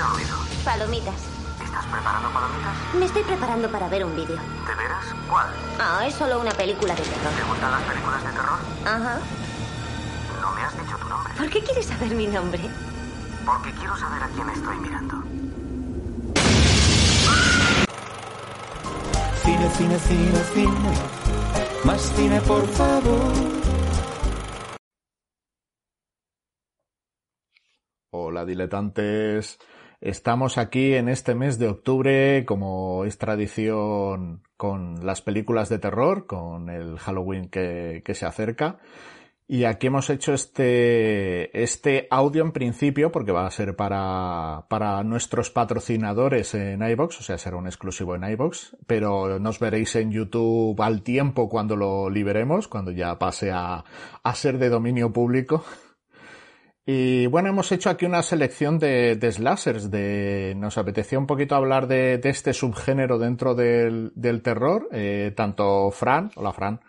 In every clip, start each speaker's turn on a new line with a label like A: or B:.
A: Ese ruido.
B: Palomitas.
A: ¿Estás preparando palomitas?
B: Me estoy preparando para ver un vídeo.
A: ¿De veras? ¿Cuál?
B: Ah, es solo una película de terror.
A: ¿Te gustan las películas de terror?
B: Ajá.
A: No me has dicho tu nombre.
B: ¿Por qué quieres saber mi nombre?
A: Porque quiero saber a quién estoy mirando.
C: Cine, cine, cine, cine. Más cine, por favor.
D: Hola diletantes, estamos aquí en este mes de octubre como es tradición con las películas de terror, con el Halloween que, se acerca y aquí hemos hecho este, este audio en principio porque va a ser para, para nuestros patrocinadores en iBox, o sea, será un exclusivo en iBox, pero nos veréis en YouTube al tiempo cuando lo liberemos, cuando ya pase a, a ser de dominio público. Y bueno, hemos hecho aquí una selección de, de slashers, de, nos apetecía un poquito hablar de, de este subgénero dentro del, del terror, eh, tanto Fran, hola Fran.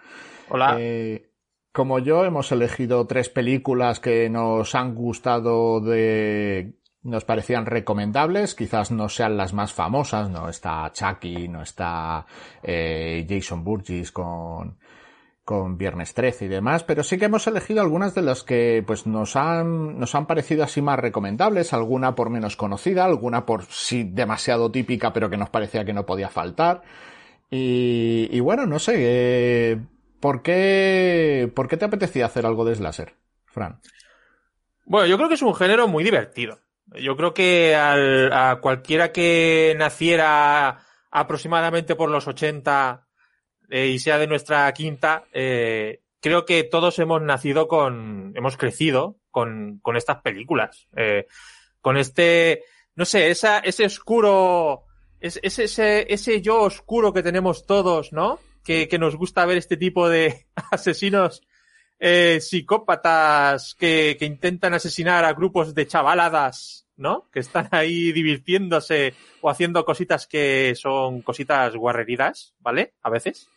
E: Hola.
D: Eh, como yo hemos elegido tres películas que nos han gustado de, nos parecían recomendables, quizás no sean las más famosas, no está Chucky, no está eh, Jason Burgess con, con Viernes 13 y demás, pero sí que hemos elegido algunas de las que pues nos han, nos han parecido así más recomendables, alguna por menos conocida, alguna por sí demasiado típica pero que nos parecía que no podía faltar. Y, bueno, no sé, eh, ¿por qué, ¿por qué te apetecía hacer algo de slasher, Fran?
E: Bueno, yo creo que es un género muy divertido. Yo creo que al, a cualquiera que naciera aproximadamente por los 80 eh, y sea de nuestra quinta, eh, creo que todos hemos nacido con, hemos crecido con, con estas películas. Eh, con este, no sé, esa, ese oscuro, ese, ese, ese yo oscuro que tenemos todos, ¿no? Que, que nos gusta ver este tipo de asesinos eh, psicópatas que, que intentan asesinar a grupos de chavaladas, ¿no? Que están ahí divirtiéndose o haciendo cositas que son cositas guarreridas, ¿vale? A veces.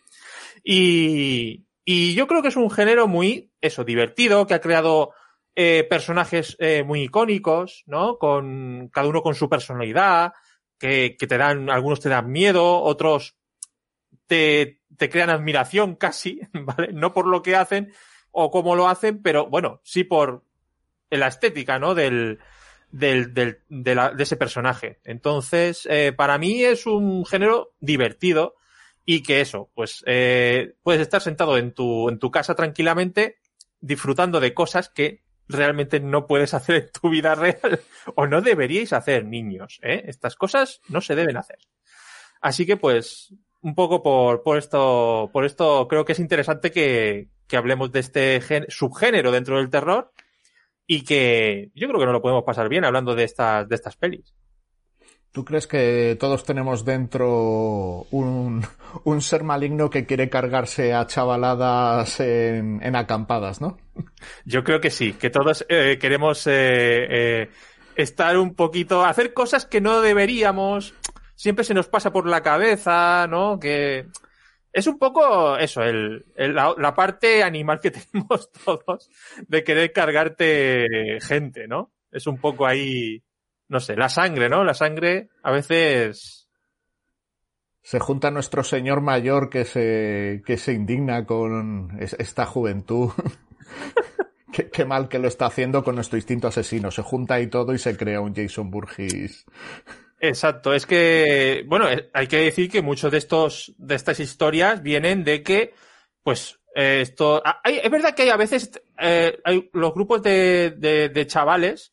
E: Y, y yo creo que es un género muy, eso, divertido, que ha creado eh, personajes eh, muy icónicos, ¿no? Con cada uno con su personalidad, que, que te dan, algunos te dan miedo, otros te, te crean admiración casi, ¿vale? No por lo que hacen o cómo lo hacen, pero bueno, sí por la estética, ¿no? Del, del, del, de, la, de ese personaje. Entonces, eh, para mí es un género divertido y que eso, pues eh, puedes estar sentado en tu, en tu casa tranquilamente disfrutando de cosas que realmente no puedes hacer en tu vida real o no deberíais hacer, niños. ¿eh? Estas cosas no se deben hacer. Así que pues un poco por, por esto, por esto creo que es interesante que, que hablemos de este gen, subgénero dentro del terror y que yo creo que no lo podemos pasar bien hablando de estas, de estas pelis.
D: ¿Tú crees que todos tenemos dentro un, un ser maligno que quiere cargarse a chavaladas en, acampadas, no?
E: Yo creo que sí, que todos eh, queremos eh, eh, estar un poquito, hacer cosas que no deberíamos, siempre se nos pasa por la cabeza, ¿no? Que es un poco eso, el, la, parte animal que tenemos todos de querer cargarte gente, ¿no? Es un poco ahí, no sé, la sangre, ¿no? La sangre a veces...
D: Se junta nuestro señor mayor que se, que se indigna con esta juventud. qué, qué, mal que lo está haciendo con nuestro instinto asesino. Se junta ahí todo y se crea un Jason Burgess.
E: Exacto, es que, bueno, hay que decir que muchos de estos, de estas historias vienen de que, pues, eh, esto, hay, es verdad que hay a veces, eh, hay los grupos de, de, de, chavales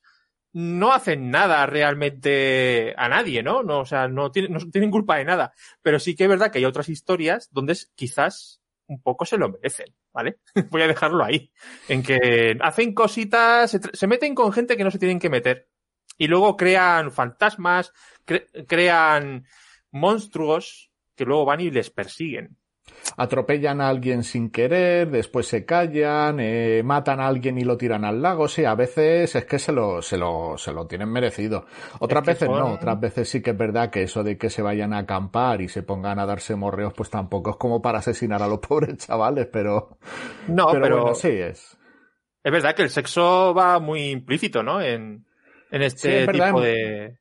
E: no hacen nada realmente a nadie, ¿no? no o sea, no tienen, culpa de nada. Pero sí que es verdad que hay otras historias donde quizás un poco se lo merecen, ¿vale? Voy a dejarlo ahí. En que hacen cositas, se, meten con gente que no se tienen que meter. Y luego crean fantasmas, cre crean monstruos que luego van y les persiguen.
D: Atropellan a alguien sin querer, después se callan, eh, matan a alguien y lo tiran al lago. Sí, a veces es que se lo, se lo, se lo tienen merecido. Otras veces son... no, otras veces sí que es verdad que eso de que se vayan a acampar y se pongan a darse morreos, pues tampoco es como para asesinar a los pobres chavales, pero.
E: No, pero,
D: pero bueno, sí es.
E: Es verdad que el sexo va muy implícito, ¿no? En, en este
D: sí,
E: tipo de.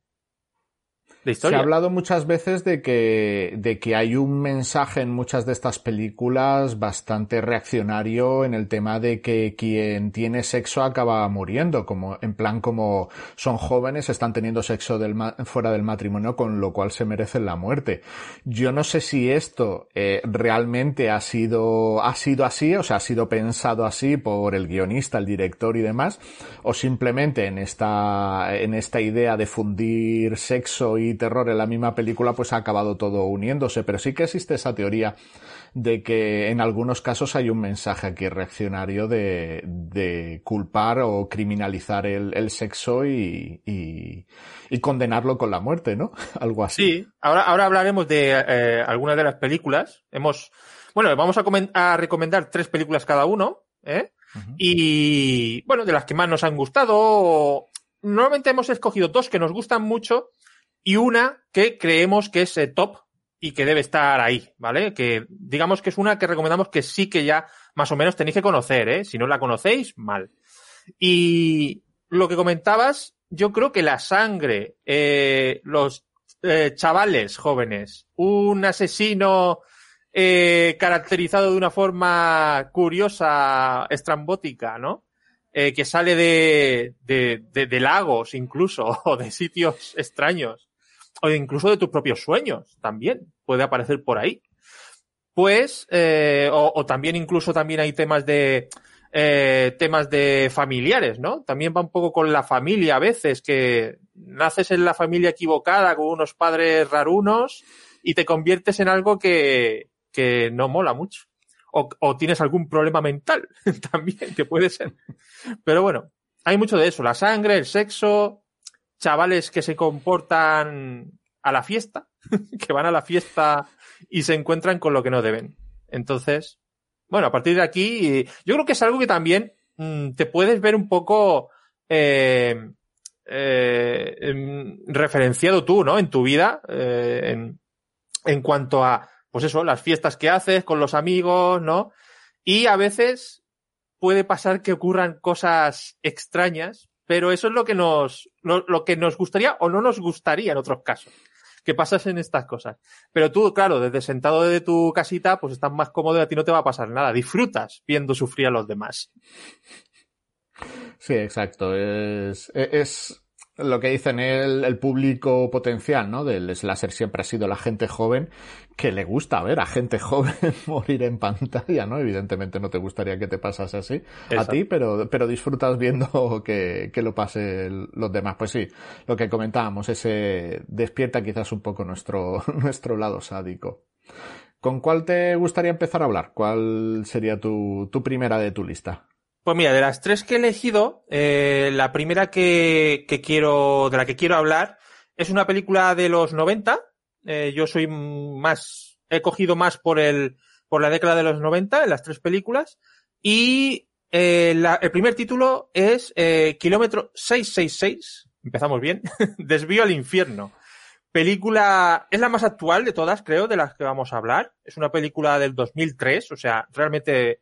E: De
D: Se
E: historia.
D: ha hablado muchas veces de que, de que hay un mensaje en muchas de estas películas bastante reaccionario en el tema de que quien tiene sexo acaba muriendo, como, en plan como son jóvenes, están teniendo sexo del ma- fuera del matrimonio, con lo cual se merecen la muerte. Yo no sé si esto eh, realmente ha sido, ha sido así, o sea, ha sido pensado así por el guionista, el director y demás, o simplemente en esta, en esta idea de fundir sexo y terror en la misma película, pues ha acabado todo uniéndose. Pero sí que existe esa teoría de que en algunos casos hay un mensaje aquí reaccionario de, de culpar o criminalizar el, el sexo y, y, y condenarlo con la muerte, ¿no? Algo así.
E: Sí, ahora, ahora hablaremos de eh, algunas de las películas. Hemos, bueno, vamos a, comen- a recomendar tres películas cada uno, ¿eh? Y, bueno, de las que más nos han gustado. Normalmente hemos escogido dos que nos gustan mucho y una que creemos que es eh, top y que debe estar ahí, ¿vale? Que digamos que es una que recomendamos que sí que ya más o menos tenéis que conocer, ¿eh? Si no la conocéis, mal. Y lo que comentabas, yo creo que la sangre, eh, los eh, chavales jóvenes, un asesino eh, caracterizado de una forma curiosa, estrambótica, ¿no? Eh, que sale de, de, de- de lagos incluso, o de sitios extraños, o incluso de tus propios sueños también, puede aparecer por ahí. Pues, eh, o, o también incluso también hay temas de, eh, temas de familiares, ¿no? También va un poco con la familia a veces, que naces en la familia equivocada con unos padres rarunos y te conviertes en algo que, que no mola mucho. O, o tienes algún problema mental también, que puede ser. Pero bueno, hay mucho de eso. La sangre, el sexo, chavales que se comportan a la fiesta, que van a la fiesta y se encuentran con lo que no deben. Entonces, bueno, a partir de aquí, yo creo que es algo que también mm, te puedes ver un poco eh, eh, em, referenciado tú, ¿no? En tu vida, eh, en, en cuanto a, pues eso, las fiestas que haces con los amigos, ¿no? Y a veces puede pasar que ocurran cosas extrañas, pero eso es lo que nos, lo, que nos gustaría o no nos gustaría en otros casos. Que pasasen estas cosas. Pero tú, claro, desde sentado desde tu casita, pues estás más cómodo y a ti no te va a pasar nada. Disfrutas viendo sufrir a los demás.
D: Sí, exacto. Es, es lo que dicen el, el público potencial, ¿no? Del slasher siempre ha sido la gente joven que le gusta ver a gente joven morir en pantalla, ¿no? Evidentemente no te gustaría que te pasase así a ti, pero, pero disfrutas viendo que, que lo pasen los demás. Pues sí, lo que comentábamos, ese despierta quizás un poco nuestro, nuestro lado sádico. ¿Con cuál te gustaría empezar a hablar? ¿Cuál sería tu, tu primera de tu lista?
E: Pues mira, de las tres que he elegido, eh, la primera que, que quiero, de la que quiero hablar, es una película de los 90. Eh, yo soy más, he cogido más por el, por la década de los 90 en las tres películas. Y eh, la- el primer título es eh, Kilómetro 666. Empezamos bien. Desvío al infierno. Película, es la más actual de todas, creo, de las que vamos a hablar. Es una película del 2003, o sea, realmente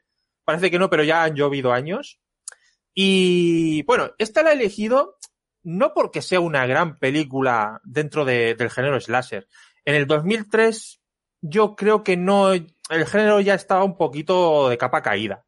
E: parece que no, pero ya han llovido años. Y bueno, esta la he elegido no porque sea una gran película dentro de- del género slasher. En el 2003 yo creo que no, el género ya estaba un poquito de capa caída.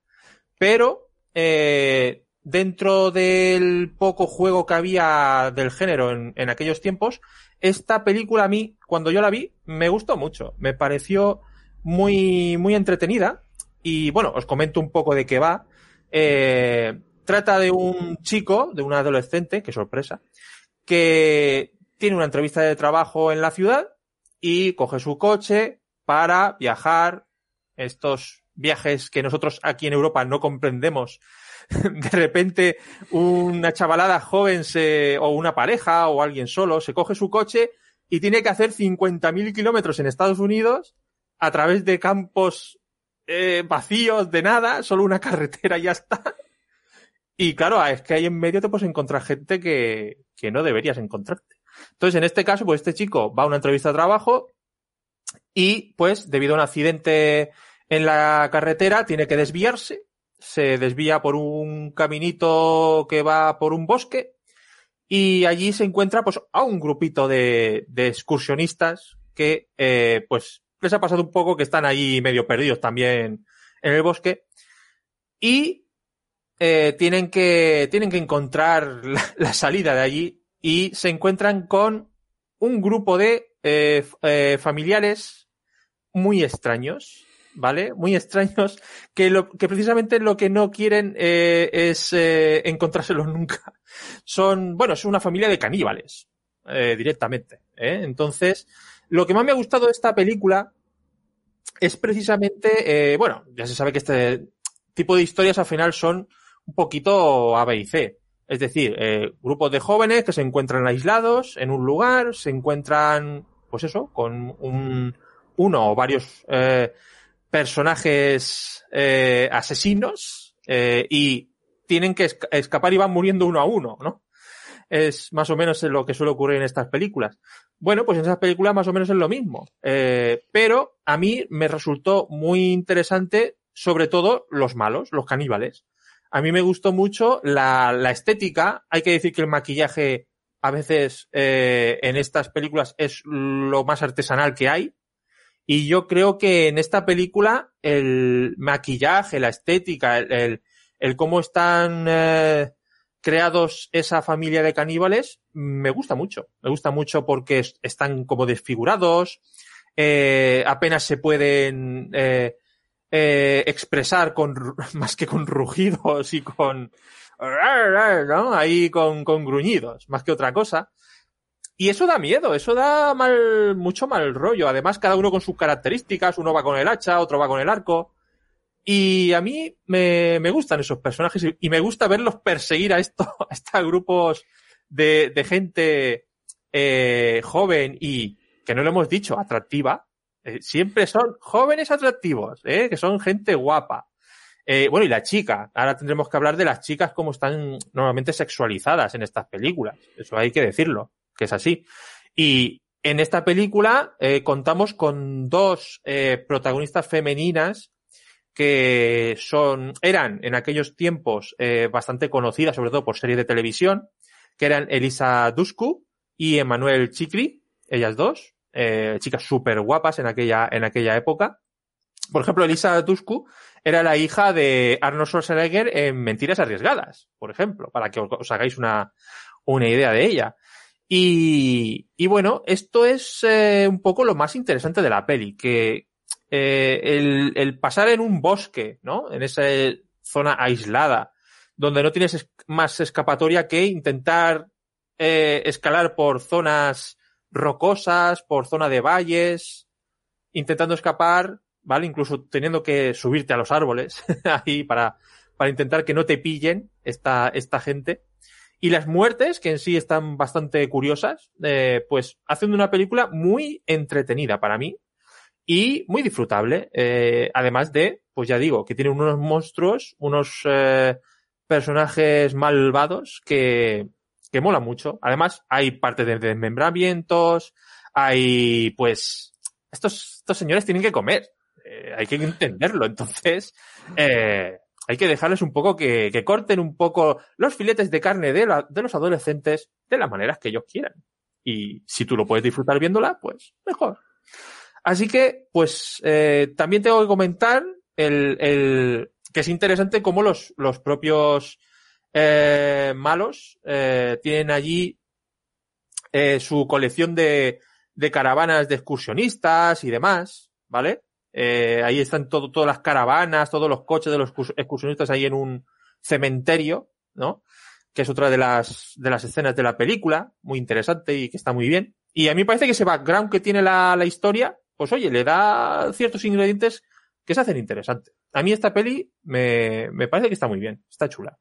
E: Pero eh, dentro del poco juego que había del género en, en aquellos tiempos, esta película a mí, cuando yo la vi, me gustó mucho. Me pareció muy, muy entretenida. Y bueno, os comento un poco de qué va. Eh, trata de un chico, de un adolescente, qué sorpresa, que tiene una entrevista de trabajo en la ciudad y coge su coche para viajar estos viajes que nosotros aquí en Europa no comprendemos. De repente una chavalada joven se, o una pareja o alguien solo se coge su coche y tiene que hacer 50.000 kilómetros en Estados Unidos a través de campos eh, vacíos de nada, solo una carretera y ya está. Y claro, es que ahí en medio te puedes encontrar gente que, que no deberías encontrarte. Entonces, en este caso, pues este chico va a una entrevista de trabajo y, pues, debido a un accidente en la carretera, tiene que desviarse. Se desvía por un caminito que va por un bosque y allí se encuentra pues a un grupito de, de excursionistas que eh, pues les ha pasado un poco que están allí medio perdidos también en el bosque y eh, tienen que tienen que encontrar la, salida de allí y se encuentran con un grupo de eh, eh, familiares muy extraños, ¿vale? Muy extraños que, lo, que precisamente lo que no quieren eh, es eh, encontrárselos nunca. Son, bueno, es una familia de caníbales, eh, directamente. ¿eh? Entonces, lo que más me ha gustado de esta película es precisamente, eh, bueno, ya se sabe que este tipo de historias al final son un poquito A, B y C. Es decir, eh, grupos de jóvenes que se encuentran aislados en un lugar, se encuentran, pues eso, con un, uno o varios eh, personajes eh, asesinos y tienen que esca- escapar y van muriendo uno a uno, ¿no? Es más o menos lo que suele ocurrir en estas películas. Bueno, pues en esas películas más o menos es lo mismo. Eh, pero a mí me resultó muy interesante, sobre todo los malos, los caníbales. A mí me gustó mucho la, la estética. Hay que decir que el maquillaje a veces eh, en estas películas es lo más artesanal que hay. Y yo creo que en esta película el maquillaje, la estética, el, el, cómo están eh, creados esa familia de caníbales, me gusta mucho. Me gusta mucho porque es- están como desfigurados, eh, apenas se pueden eh, eh, expresar con más que con rugidos y con ¿no? ahí con, con gruñidos, más que otra cosa. Y eso da miedo, eso da mal, mucho mal rollo. Además, cada uno con sus características, uno va con el hacha, otro va con el arco. Y a mí me, gustan esos personajes y, me gusta verlos perseguir a estos, a estos grupos de, gente eh, joven y, que no lo hemos dicho, atractiva. Eh, siempre son jóvenes atractivos, ¿eh? que son gente guapa. Eh, bueno, y la chica. Ahora tendremos que hablar de las chicas como están normalmente sexualizadas en estas películas. Eso hay que decirlo, que es así. Y en esta película contamos con dos protagonistas femeninas que son, eran en aquellos tiempos eh, bastante conocidas, sobre todo por series de televisión, que eran Elisa Dushku y Emmanuel Chikri, ellas dos, eh, chicas súper guapas en aquella, en aquella época. Por ejemplo, Elisa Dushku era la hija de Arnold Schwarzenegger en Mentiras Arriesgadas, por ejemplo, para que os, os hagáis una, una idea de ella. Y, y bueno, esto es eh, un poco lo más interesante de la peli, que eh, el, el pasar en un bosque, ¿no? En esa zona aislada, donde no tienes es- más escapatoria que intentar eh, escalar por zonas rocosas, por zona de valles, intentando escapar, ¿vale? Incluso teniendo que subirte a los árboles ahí para, para intentar que no te pillen esta, esta gente. Y las muertes, que en sí están bastante curiosas, eh, pues hacen una película muy entretenida para mí y muy disfrutable. Eh, además de, pues ya digo, que tiene unos monstruos, unos eh, personajes malvados que, que mola mucho. Además, hay parte de desmembramientos, hay, pues, estos, estos señores tienen que comer. Eh, hay que entenderlo. Entonces, eh, hay que dejarles un poco que, que corten un poco los filetes de carne de, la- de los adolescentes de las maneras que ellos quieran. Y si tú lo puedes disfrutar viéndola, pues mejor. Así que, pues, eh, también tengo que comentar el, el, que es interesante cómo los, los propios eh, malos eh, tienen allí eh, su colección de, de caravanas de excursionistas y demás, ¿vale? Eh, ahí están todo, todas las caravanas, todos los coches de los excurs- excursionistas ahí en un cementerio, ¿no? Que es otra de las, de las escenas de la película, muy interesante y que está muy bien. Y a mí me parece que ese background que tiene la, la historia, pues oye, le da ciertos ingredientes que se hacen interesantes. A mí esta peli me, me parece que está muy bien, está chula.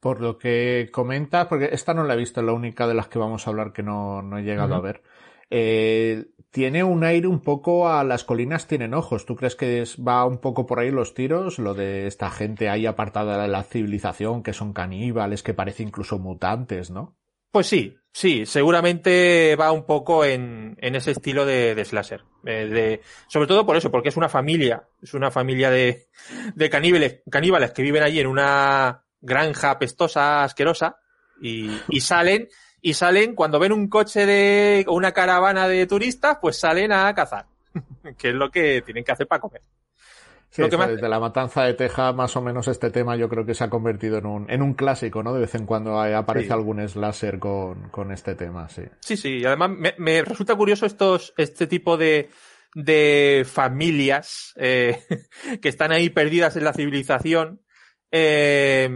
D: Por lo que comentas, porque esta no la he visto, es la única de las que vamos a hablar que no, no he llegado a ver. Eh, tiene un aire un poco a las colinas tienen ojos. ¿Tú crees que es- va un poco por ahí los tiros? Lo de esta gente ahí apartada de la civilización, que son caníbales, que parece incluso mutantes, ¿no?
E: Pues sí, sí, seguramente va un poco en, en ese estilo de, de slasher. Eh, de, sobre todo por eso, porque es una familia, es una familia de, de caníbales, caníbales que viven allí en una granja pestosa, asquerosa, Y, y salen, y salen cuando ven un coche de, o una caravana de turistas, pues salen a cazar. que es lo que tienen que hacer para comer.
D: Sí,
E: Lo que
D: esto
E: más-
D: desde la matanza de Texas, más o menos este tema yo creo que se ha convertido en un, en un clásico, ¿no? De vez en cuando aparece
E: Sí.
D: algún slasher con, con este tema, sí.
E: Sí, sí, y además me, me resulta curioso estos, este tipo de, de familias eh, que están ahí perdidas en la civilización. eh,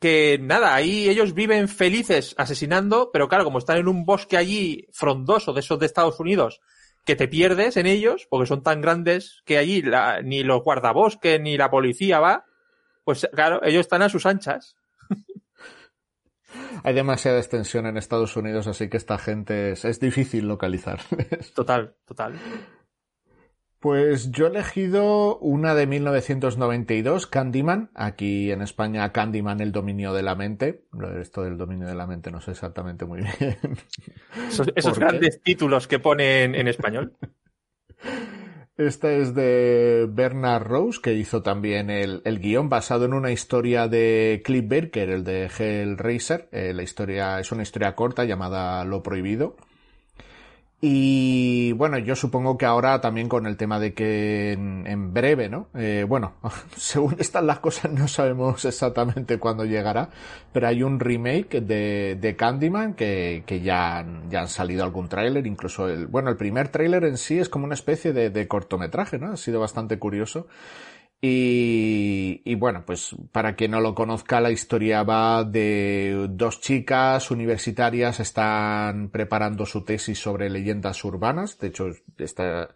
E: que nada, ahí ellos viven felices asesinando, pero claro, como están en un bosque allí frondoso de esos de Estados Unidos, que te pierdes en ellos, porque son tan grandes que allí la- ni los guardabosques ni la policía va, pues claro, ellos están a sus anchas.
D: Hay demasiada extensión en Estados Unidos, así que esta gente es, es difícil localizar.
E: Total, total.
D: Pues yo he elegido una de 1992, Candyman. Aquí en España, Candyman, el dominio de la mente. Esto del dominio de la mente no sé exactamente muy bien.
E: Esos, esos
D: ¿Por qué?
E: grandes títulos que ponen en español.
D: Esta es de Bernard Rose, que hizo también el, el guion basado en una historia de Cliff Barker, el de Hellraiser. Eh, la historia es una historia corta llamada Lo Prohibido. Y bueno, yo supongo que ahora también con el tema de que en, en breve, ¿no? Eh, bueno, según están las cosas no sabemos exactamente cuándo llegará, pero hay un remake de, de Candyman que, que ya, han- ya han salido algún tráiler, incluso el, bueno, el primer tráiler en sí es como una especie de, de cortometraje, ¿no? Ha sido bastante curioso. Y, bueno, pues para quien no lo conozca, la historia va de dos chicas universitarias están preparando su tesis sobre leyendas urbanas. De hecho, esta,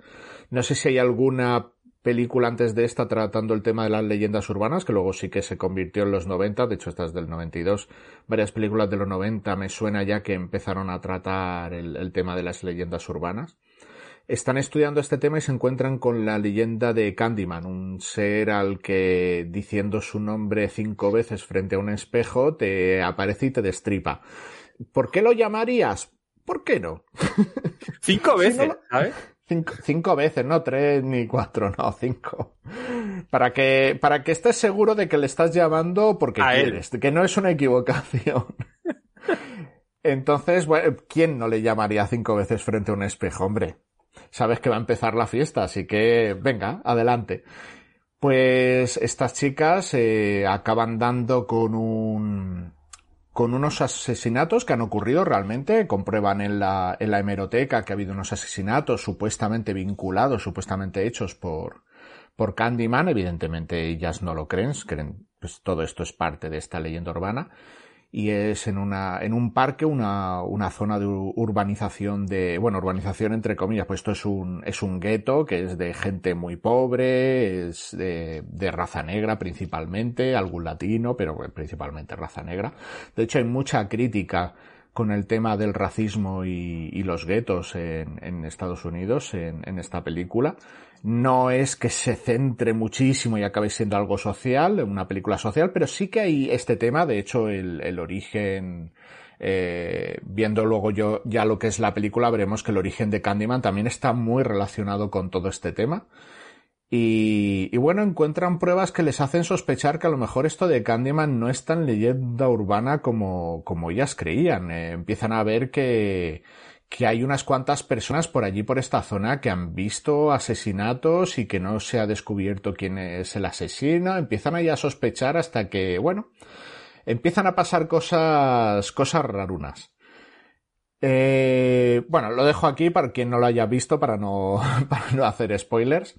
D: no sé si hay alguna película antes de esta tratando el tema de las leyendas urbanas, que luego sí que se convirtió en los 90, de hecho esta es del 92. Varias películas de los 90 me suena ya que empezaron a tratar el tema de las leyendas urbanas están estudiando este tema y se encuentran con la leyenda de Candyman, un ser al que diciendo su nombre cinco veces frente a un espejo te aparece y te destripa. ¿Por qué lo llamarías? ¿Por qué no?
E: Cinco veces,
D: no lo-
E: ¿sabes?
D: Cinco, cinco veces, no tres ni cuatro, no, cinco. Para que, para que estés seguro de que le estás llamando porque
E: A él.
D: quieres, que no es una equivocación. Entonces, bueno, ¿quién no le llamaría cinco veces frente a un espejo, hombre? Sabes que va a empezar la fiesta, así que venga, adelante. Pues estas chicas eh, acaban dando con un con unos asesinatos que han ocurrido realmente, comprueban en la, en la hemeroteca que ha habido unos asesinatos supuestamente vinculados, supuestamente hechos por, por Candyman, evidentemente ellas no lo creen, creen, pues todo esto es parte de esta leyenda urbana, y es en una, en un parque, una, una zona de urbanización de, bueno, urbanización entre comillas, pues esto es un, es un gueto que es de gente muy pobre, es de, de raza negra principalmente, algún latino, pero principalmente raza negra. De hecho hay mucha crítica con el tema del racismo y, y los guetos en, en, Estados Unidos en, en, esta película. No es que se centre muchísimo y acabe siendo algo social, una película social, pero sí que hay este tema, de hecho el, el origen, eh, viendo luego yo ya lo que es la película, veremos que el origen de Candyman también está muy relacionado con todo este tema. Y, y, bueno, encuentran pruebas que les hacen sospechar que a lo mejor esto de Candyman no es tan leyenda urbana como, como ellas creían. Eh, empiezan a ver que, que hay unas cuantas personas por allí, por esta zona, que han visto asesinatos y que no se ha descubierto quién es el asesino. Empiezan ahí a sospechar hasta que, bueno, empiezan a pasar cosas, cosas rarunas. Eh, bueno, lo dejo aquí para quien no lo haya visto, para no, para no hacer spoilers.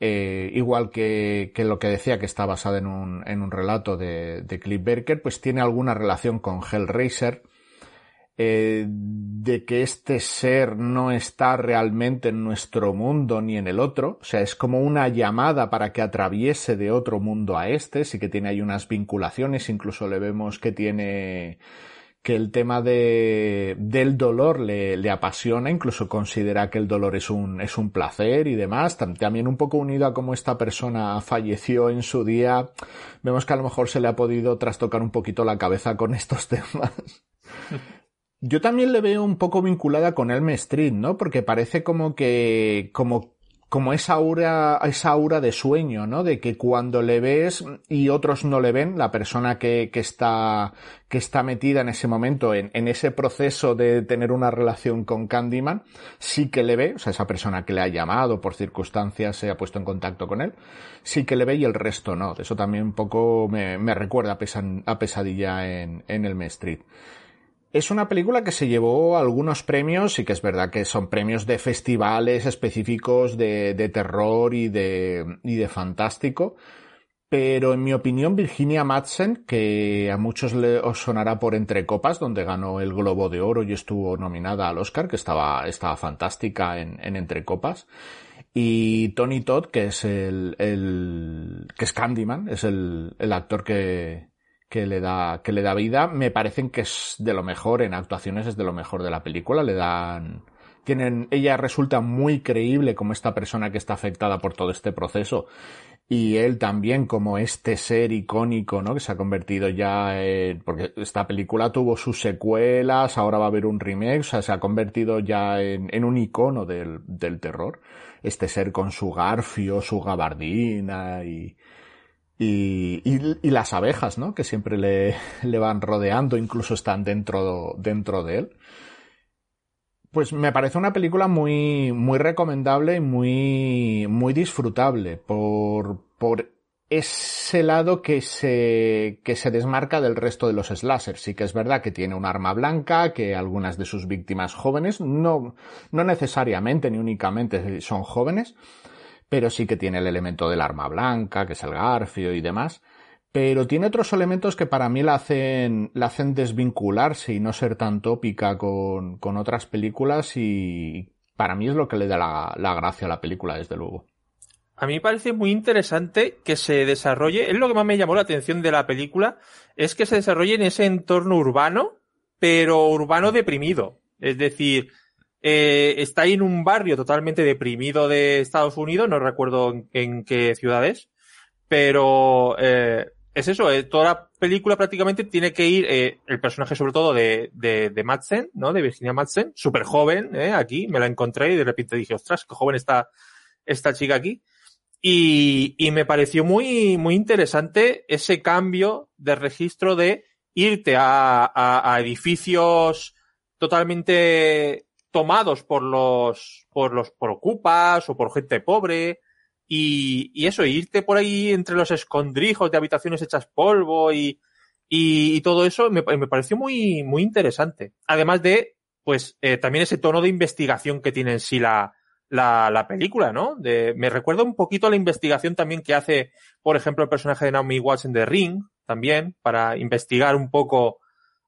D: Eh, igual que, que, lo que decía que está basado en un, en un relato de, de Cliff Barker, pues tiene alguna relación con Hellraiser, eh, de que este ser no está realmente en nuestro mundo ni en el otro, o sea, es como una llamada para que atraviese de otro mundo a este, sí que tiene ahí unas vinculaciones, incluso le vemos que tiene que el tema de, del dolor le, le, apasiona, incluso considera que el dolor es un, es un placer y demás. También un poco unido a cómo esta persona falleció en su día, vemos que a lo mejor se le ha podido trastocar un poquito la cabeza con estos temas. Yo también le veo un poco vinculada con Elm Street, ¿no? Porque parece como que, como como esa aura, esa aura de sueño, ¿no? De que cuando le ves y otros no le ven, la persona que, que está, que está metida en ese momento, en, en, ese proceso de tener una relación con Candyman, sí que le ve, o sea, esa persona que le ha llamado por circunstancias se ha puesto en contacto con él, sí que le ve y el resto no. Eso también un poco me, me recuerda a, a pesadilla en, en el Street. Es una película que se llevó algunos premios y que es verdad que son premios de festivales específicos de, de terror y de, y de fantástico. Pero en mi opinión, Virginia Madsen, que a muchos le os sonará por Entre Copas, donde ganó el Globo de Oro y estuvo nominada al Oscar, que estaba, estaba fantástica en, en Entre Copas. Y Tony Todd, que es el, el que es Candyman, es el, el actor que, que le da, que le da vida, me parecen que es de lo mejor en actuaciones, es de lo mejor de la película, le dan, tienen, ella resulta muy creíble como esta persona que está afectada por todo este proceso y él también como este ser icónico, ¿no? Que se ha convertido ya en, porque esta película tuvo sus secuelas, ahora va a haber un remake, o sea, se ha convertido ya en, en un icono del, del terror. Este ser con su garfio, su gabardina y, y, las abejas, ¿no? Que siempre le, le, van rodeando, incluso están dentro, dentro de él. Pues me parece una película muy, muy recomendable y muy, muy disfrutable por, por ese lado que se, que se desmarca del resto de los slashers. Sí que es verdad que tiene un arma blanca, que algunas de sus víctimas jóvenes, no, no necesariamente ni únicamente son jóvenes, pero sí que tiene el elemento del arma blanca, que es el garfio y demás. Pero tiene otros elementos que para mí la hacen, la hacen desvincularse y no ser tan tópica con, con otras películas y para mí es lo que le da la, la gracia a la película, desde luego.
E: A mí me parece muy interesante que se desarrolle, es lo que más me llamó la atención de la película, es que se desarrolle en ese entorno urbano, pero urbano deprimido. Es decir, eh, está ahí en un barrio totalmente deprimido de Estados Unidos, no recuerdo en, qué ciudad es, pero eh, es eso, eh, toda la película prácticamente tiene que ir, eh, el personaje sobre todo de, de, de Madsen, ¿no? De Virginia Madsen, súper joven, ¿eh? Aquí, me la encontré y de repente dije, ostras, qué joven está esta chica aquí. Y, y me pareció muy, muy interesante ese cambio de registro de irte a, a, a edificios totalmente tomados por los, por los, por ocupas o por gente pobre. Y, y eso, irte por ahí entre los escondrijos de habitaciones hechas polvo y, y, y todo eso me, me, pareció muy, muy interesante. Además de, pues, eh, también ese tono de investigación que tiene en sí la, la, la película, ¿no? De, me recuerda un poquito a la investigación también que hace, por ejemplo, el personaje de Naomi Watts en The Ring, también, para investigar un poco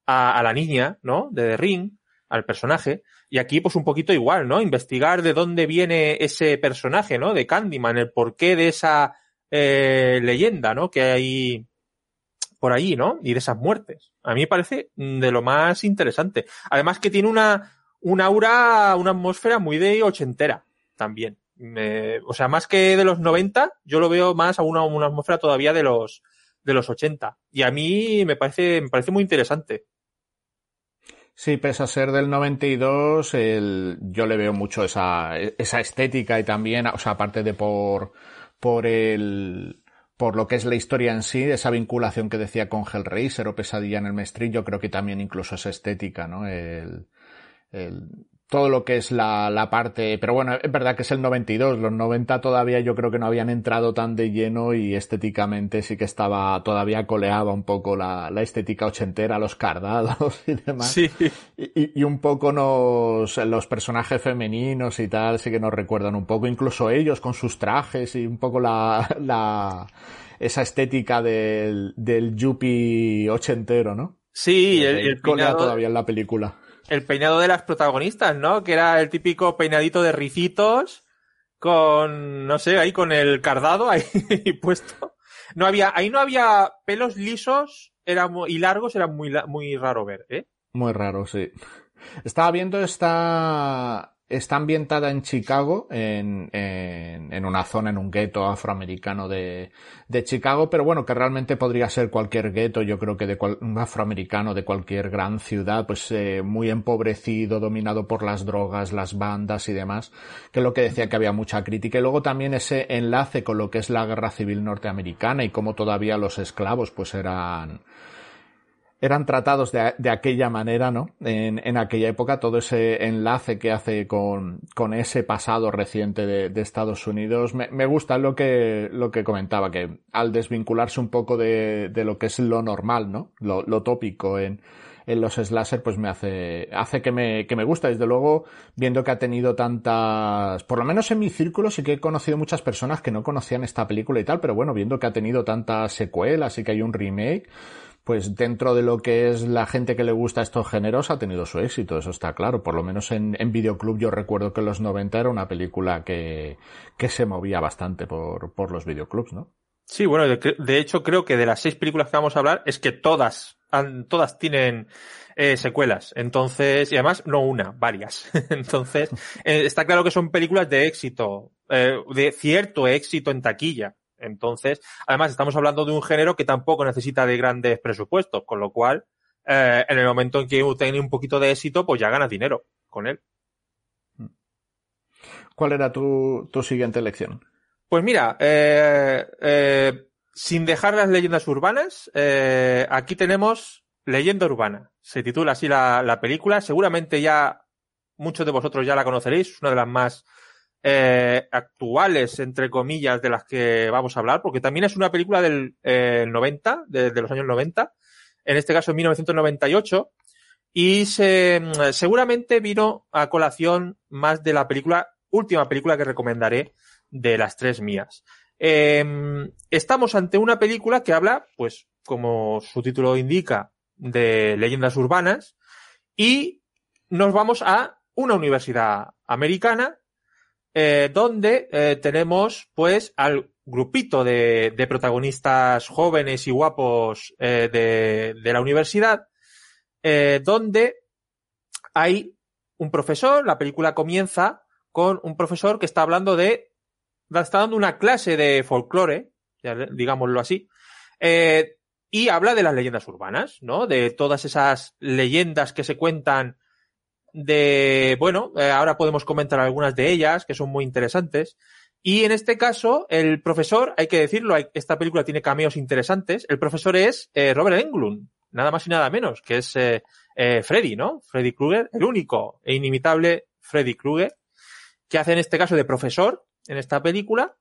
E: a, a la niña, ¿no? De The Ring, al personaje. Y aquí, pues un poquito igual, ¿no? Investigar de dónde viene ese personaje, ¿no? De Candyman, el porqué de esa eh, leyenda, ¿no? Que hay por ahí, ¿no? Y de esas muertes. A mí me parece de lo más interesante. Además que tiene una, una aura, una atmósfera muy de ochentera también. O sea, más que de los 90, yo lo veo más a una, una atmósfera todavía de los, de los 80. Y a mí me parece, me parece muy interesante.
D: Sí, pese a ser del 92, el, yo le veo mucho esa, esa estética y también, o sea, aparte de por, por el, por lo que es la historia en sí, esa vinculación que decía con Hellraiser o Pesadilla en el Mestrillo, creo que también incluso esa estética, ¿no? El, el, todo lo que es la, la parte, pero bueno, es verdad que es el 92, los 90 todavía yo creo que no habían entrado tan de lleno y estéticamente sí que estaba, todavía coleaba un poco la, la estética ochentera, los cardados y demás.
E: Sí.
D: Y, y, un poco nos, los personajes femeninos y tal, sí que nos recuerdan un poco, incluso ellos con sus trajes y un poco la, la, esa estética del, del yuppie ochentero, ¿no?
E: Sí, el, el
D: colea todavía en la película
E: el peinado de las protagonistas, ¿no? Que era el típico peinadito de ricitos con, no sé, ahí con el cardado ahí puesto. No había, ahí no había pelos lisos era muy, y largos, era muy, muy raro ver, ¿eh?
D: Muy raro, sí. Estaba viendo esta, está ambientada en Chicago, en, en, una zona, en un gueto afroamericano de, de, Chicago, pero bueno, que realmente podría ser cualquier gueto, yo creo que de cual, un afroamericano de cualquier gran ciudad, pues eh, muy empobrecido, dominado por las drogas, las bandas y demás, que es lo que decía que había mucha crítica. Y luego también ese enlace con lo que es la guerra civil norteamericana y cómo todavía los esclavos pues eran eran tratados de, de aquella manera, ¿no? En, en, aquella época, todo ese enlace que hace con, con ese pasado reciente de, de Estados Unidos, me, me, gusta lo que, lo que comentaba, que al desvincularse un poco de, de lo que es lo normal, ¿no? Lo, lo tópico en, en los slasher, pues me hace, hace que me, que me gusta. Desde luego, viendo que ha tenido tantas, por lo menos en mi círculo sí que he conocido muchas personas que no conocían esta película y tal, pero bueno, viendo que ha tenido tantas secuelas y que hay un remake, pues dentro de lo que es la gente que le gusta estos géneros ha tenido su éxito, eso está claro. Por lo menos en, Videoclub yo recuerdo que en los 90 era una película que, que se movía bastante por, por los videoclubs, ¿no?
E: Sí, bueno, de, de, hecho creo que de las seis películas que vamos a hablar es que todas, todas tienen eh, secuelas. Entonces, y además no una, varias. Entonces, eh, está claro que son películas de éxito, eh, de cierto éxito en taquilla. Entonces, además estamos hablando de un género que tampoco necesita de grandes presupuestos, con lo cual, eh, en el momento en que tiene un poquito de éxito, pues ya ganas dinero con él.
D: ¿Cuál era tu, tu siguiente elección?
E: Pues mira, eh, eh, sin dejar las leyendas urbanas, eh, aquí tenemos Leyenda Urbana. Se titula así la, la, película. Seguramente ya muchos de vosotros ya la conoceréis. Es una de las más eh, entre comillas, de las que vamos a hablar, porque también es una película del eh, 90, de, de, los años 90, en este caso en 1998, y se, seguramente vino a colación más de la película, última película que recomendaré de las tres mías. Eh, estamos ante una película que habla, pues, como su título indica, de leyendas urbanas, y nos vamos a una universidad americana eh, donde eh, tenemos pues al grupito de, de, protagonistas jóvenes y guapos eh, de, de, la universidad, donde hay un profesor, la película comienza con un profesor que está hablando de, está dando una clase de folclore, digámoslo así, y habla de las leyendas urbanas, ¿no? De todas esas leyendas que se cuentan de, bueno, eh, ahora podemos comentar algunas de ellas que son muy interesantes. Y en este caso, el profesor, hay que decirlo, esta película tiene cameos interesantes. El profesor es eh, Robert Englund, nada más y nada menos, que es eh, Freddy, ¿no? Freddy Krueger, el único e inimitable Freddy Krueger, que hace en este caso de profesor en esta película.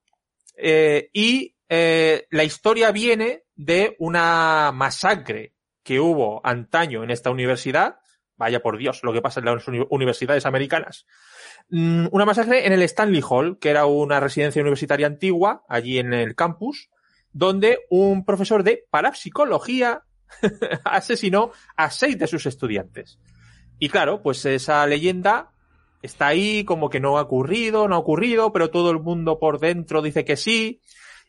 E: Y la historia viene de una masacre que hubo antaño en esta universidad, Vaya por Dios, lo que pasa en las universidades americanas. Mm, una masacre en el Stanley Hall, que era una residencia universitaria antigua, allí en el campus, donde un profesor de parapsicología asesinó a seis de sus estudiantes. Y claro, pues esa leyenda está ahí como que no ha ocurrido, no ha ocurrido, pero todo el mundo por dentro dice que sí.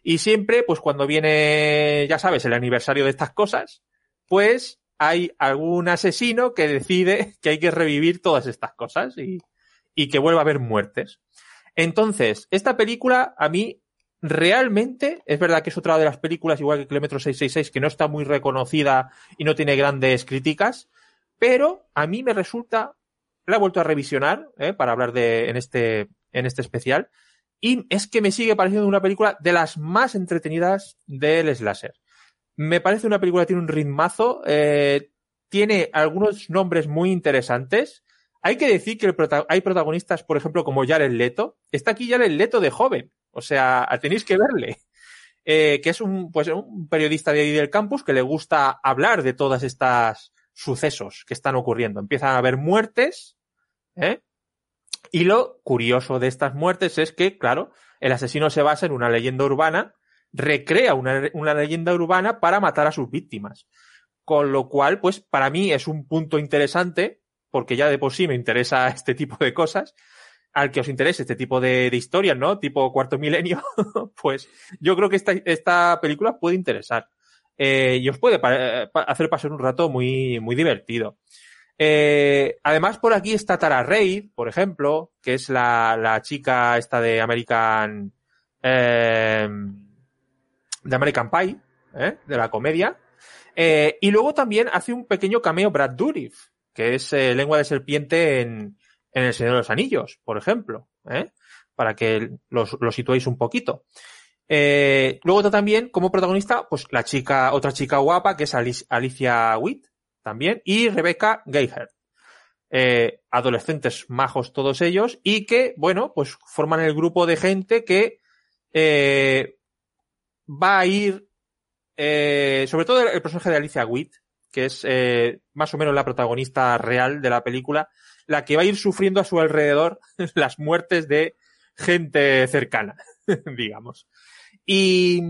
E: Y siempre, pues cuando viene, ya sabes, el aniversario de estas cosas, pues hay algún asesino que decide que hay que revivir todas estas cosas y, que vuelva a haber muertes. Entonces, esta película a mí realmente, es verdad que es otra de las películas, igual que Kilómetro 666, que no está muy reconocida y no tiene grandes críticas, pero a mí me resulta, la he vuelto a revisionar, ¿eh? para hablar de, en este, en este especial, y es que me sigue pareciendo una película de las más entretenidas del slasher. Me parece una película tiene un ritmazo, eh, tiene algunos nombres muy interesantes. Hay que decir que hay protagonistas, por ejemplo, como Jared Leto. Está aquí Jared Leto de joven. O sea, tenéis que verle. Eh, que es un, pues, un periodista de ahí del campus que le gusta hablar de todas estas sucesos que están ocurriendo. Empiezan a haber muertes, ¿eh? Y lo curioso de estas muertes es que, claro, el asesino se basa en una leyenda urbana recrea una, una leyenda urbana para matar a sus víctimas. Con lo cual, pues para mí es un punto interesante, porque ya de por sí me interesa este tipo de cosas, al que os interese este tipo de, de historias, ¿no? Tipo cuarto milenio, pues yo creo que esta, esta película puede interesar. Eh, y os puede hacer pasar un rato muy, muy divertido. Eh, además, por aquí está Tara Reid, por ejemplo, que es la, la chica esta de American, eh, de American Pie, ¿eh? de la comedia. Eh, y luego también hace un pequeño cameo Brad Dourif, que es eh, lengua de serpiente en, en El Señor de los Anillos, por ejemplo, ¿eh? para que los, lo situéis un poquito. Eh, luego también como protagonista, pues la chica, otra chica guapa, que es Alic- Alicia Witt, también, y Rebecca Gayher. Eh, adolescentes majos todos ellos, y que, bueno, pues forman el grupo de gente que eh, va a ir, eh, sobre todo el, personaje de Alicia Witt, que es eh, más o menos la protagonista real de la película, la que va a ir sufriendo a su alrededor las muertes de gente cercana, digamos. Y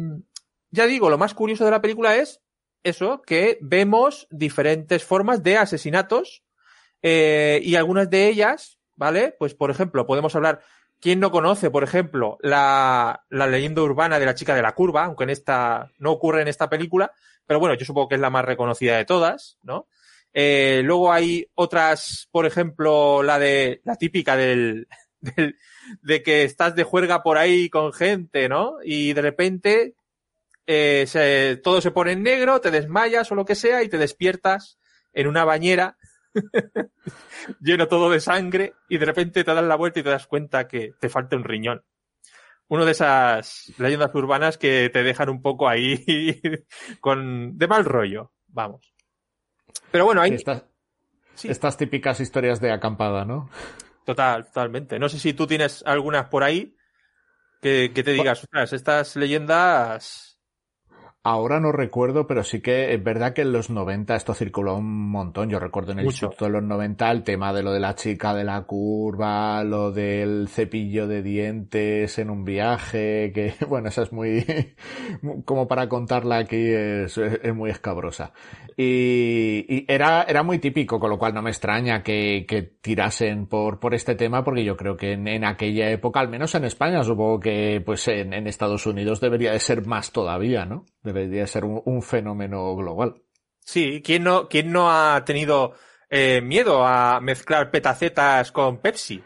E: ya digo, lo más curioso de la película es eso, que vemos diferentes formas de asesinatos eh, y algunas de ellas, ¿vale? Pues por ejemplo, podemos hablar, ¿quién no conoce, por ejemplo, la, la leyenda urbana de la chica de la curva, aunque en esta no ocurre en esta película, pero bueno, yo supongo que es la más reconocida de todas, ¿no? Eh, luego hay otras, por ejemplo, la de la típica del, del de que estás de juerga por ahí con gente, ¿no? Y de repente eh, se, todo se pone en negro, te desmayas o lo que sea y te despiertas en una bañera lleno todo de sangre y de repente te das la vuelta y te das cuenta que te falta un riñón. Uno de esas leyendas urbanas que te dejan un poco ahí con de mal rollo, vamos. Pero bueno, hay
D: Estas,
E: sí,
D: estas típicas historias de acampada, ¿no?
E: total, totalmente. No sé si tú tienes algunas por ahí que, que te digas, ostras, estas leyendas
D: Ahora no recuerdo, pero sí que es verdad que en los 90 esto circuló un montón. Yo recuerdo en el
E: Mucho.
D: instituto de los 90 el tema de lo de la chica de la curva, lo del cepillo de dientes en un viaje, que bueno, esa es muy, como para contarla aquí es, es muy escabrosa. Y, y era, era muy típico, con lo cual no me extraña que, que tirasen por, por este tema, porque yo creo que en, en aquella época, al menos en España, supongo que pues en, en Estados Unidos debería de ser más todavía, ¿no? Debería ser un, fenómeno global.
E: Sí, ¿quién no, quién no ha tenido eh, miedo a mezclar petacetas con Pepsi?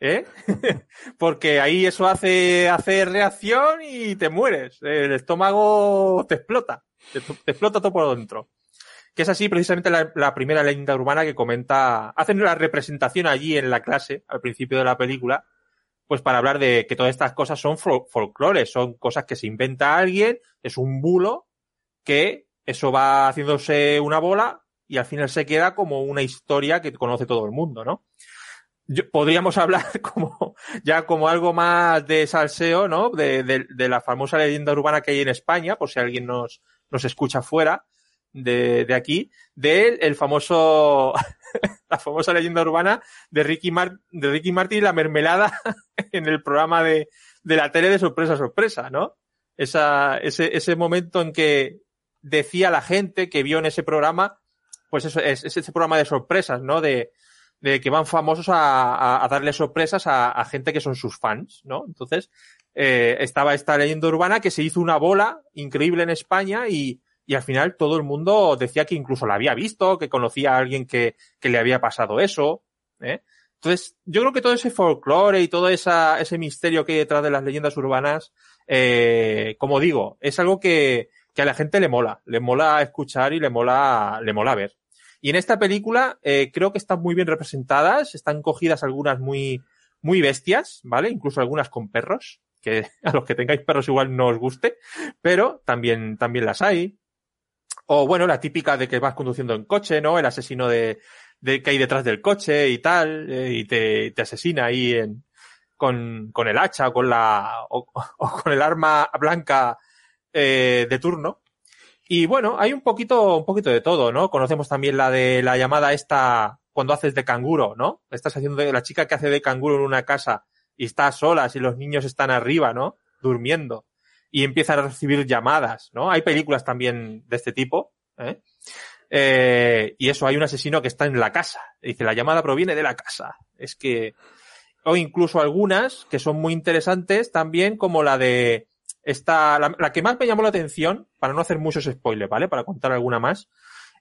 E: ¿Eh? Porque ahí eso hace, hace reacción y te mueres. El estómago te explota. Te, te explota todo por dentro. Que es así precisamente la, la primera leyenda urbana que comenta, hacen la representación allí en la clase, al principio de la película, pues para hablar de que todas estas cosas son fol- folclores, son cosas que se inventa alguien, es un bulo, que eso va haciéndose una bola y al final se queda como una historia que conoce todo el mundo, ¿no? Podríamos hablar como, ya como algo más de salseo, ¿no? De, de- de la famosa leyenda urbana que hay en España, por si alguien nos, nos escucha fuera de, de aquí, de el famoso, la famosa leyenda urbana de Ricky, Mar- de Ricky Martin y la mermelada en el programa de, de la tele de sorpresa sorpresa, ¿no? Esa, ese, ese momento en que decía la gente que vio en ese programa, pues eso, es, es ese programa de sorpresas, ¿no? De, de que van famosos a, a, a darle sorpresas a, a gente que son sus fans, ¿no? Entonces, eh, estaba esta leyenda urbana que se hizo una bola increíble en España y, y al final todo el mundo decía que incluso la había visto, que conocía a alguien que, que le había pasado eso, ¿eh? Entonces, yo creo que todo ese folclore y todo esa, ese misterio que hay detrás de las leyendas urbanas, eh, como digo, es algo que, que a la gente le mola, le mola escuchar y le mola, le mola ver. Y en esta película eh, creo que están muy bien representadas, están cogidas algunas muy, muy bestias, ¿vale? Incluso algunas con perros, que a los que tengáis perros igual no os guste, pero también, también las hay. O bueno, la típica de que vas conduciendo en coche, ¿no? El asesino de, de que hay detrás del coche y tal, eh, y te, te asesina ahí en, con, con el hacha con la, o, con el arma blanca eh, de turno. Y bueno, hay un poquito, un poquito de todo, ¿no? Conocemos también la de la llamada esta cuando haces de canguro, ¿no? Estás haciendo de la chica que hace de canguro en una casa y está sola y los niños están arriba, ¿no? Durmiendo. Y empiezan a recibir llamadas, ¿no? Hay películas también de este tipo, ¿eh? Eh, y eso, hay un asesino que está en la casa. Dice, la llamada proviene de la casa. Es que, o incluso algunas que son muy interesantes también, como la de esta, la, la que más me llamó la atención, para no hacer muchos spoilers, ¿vale? Para contar alguna más,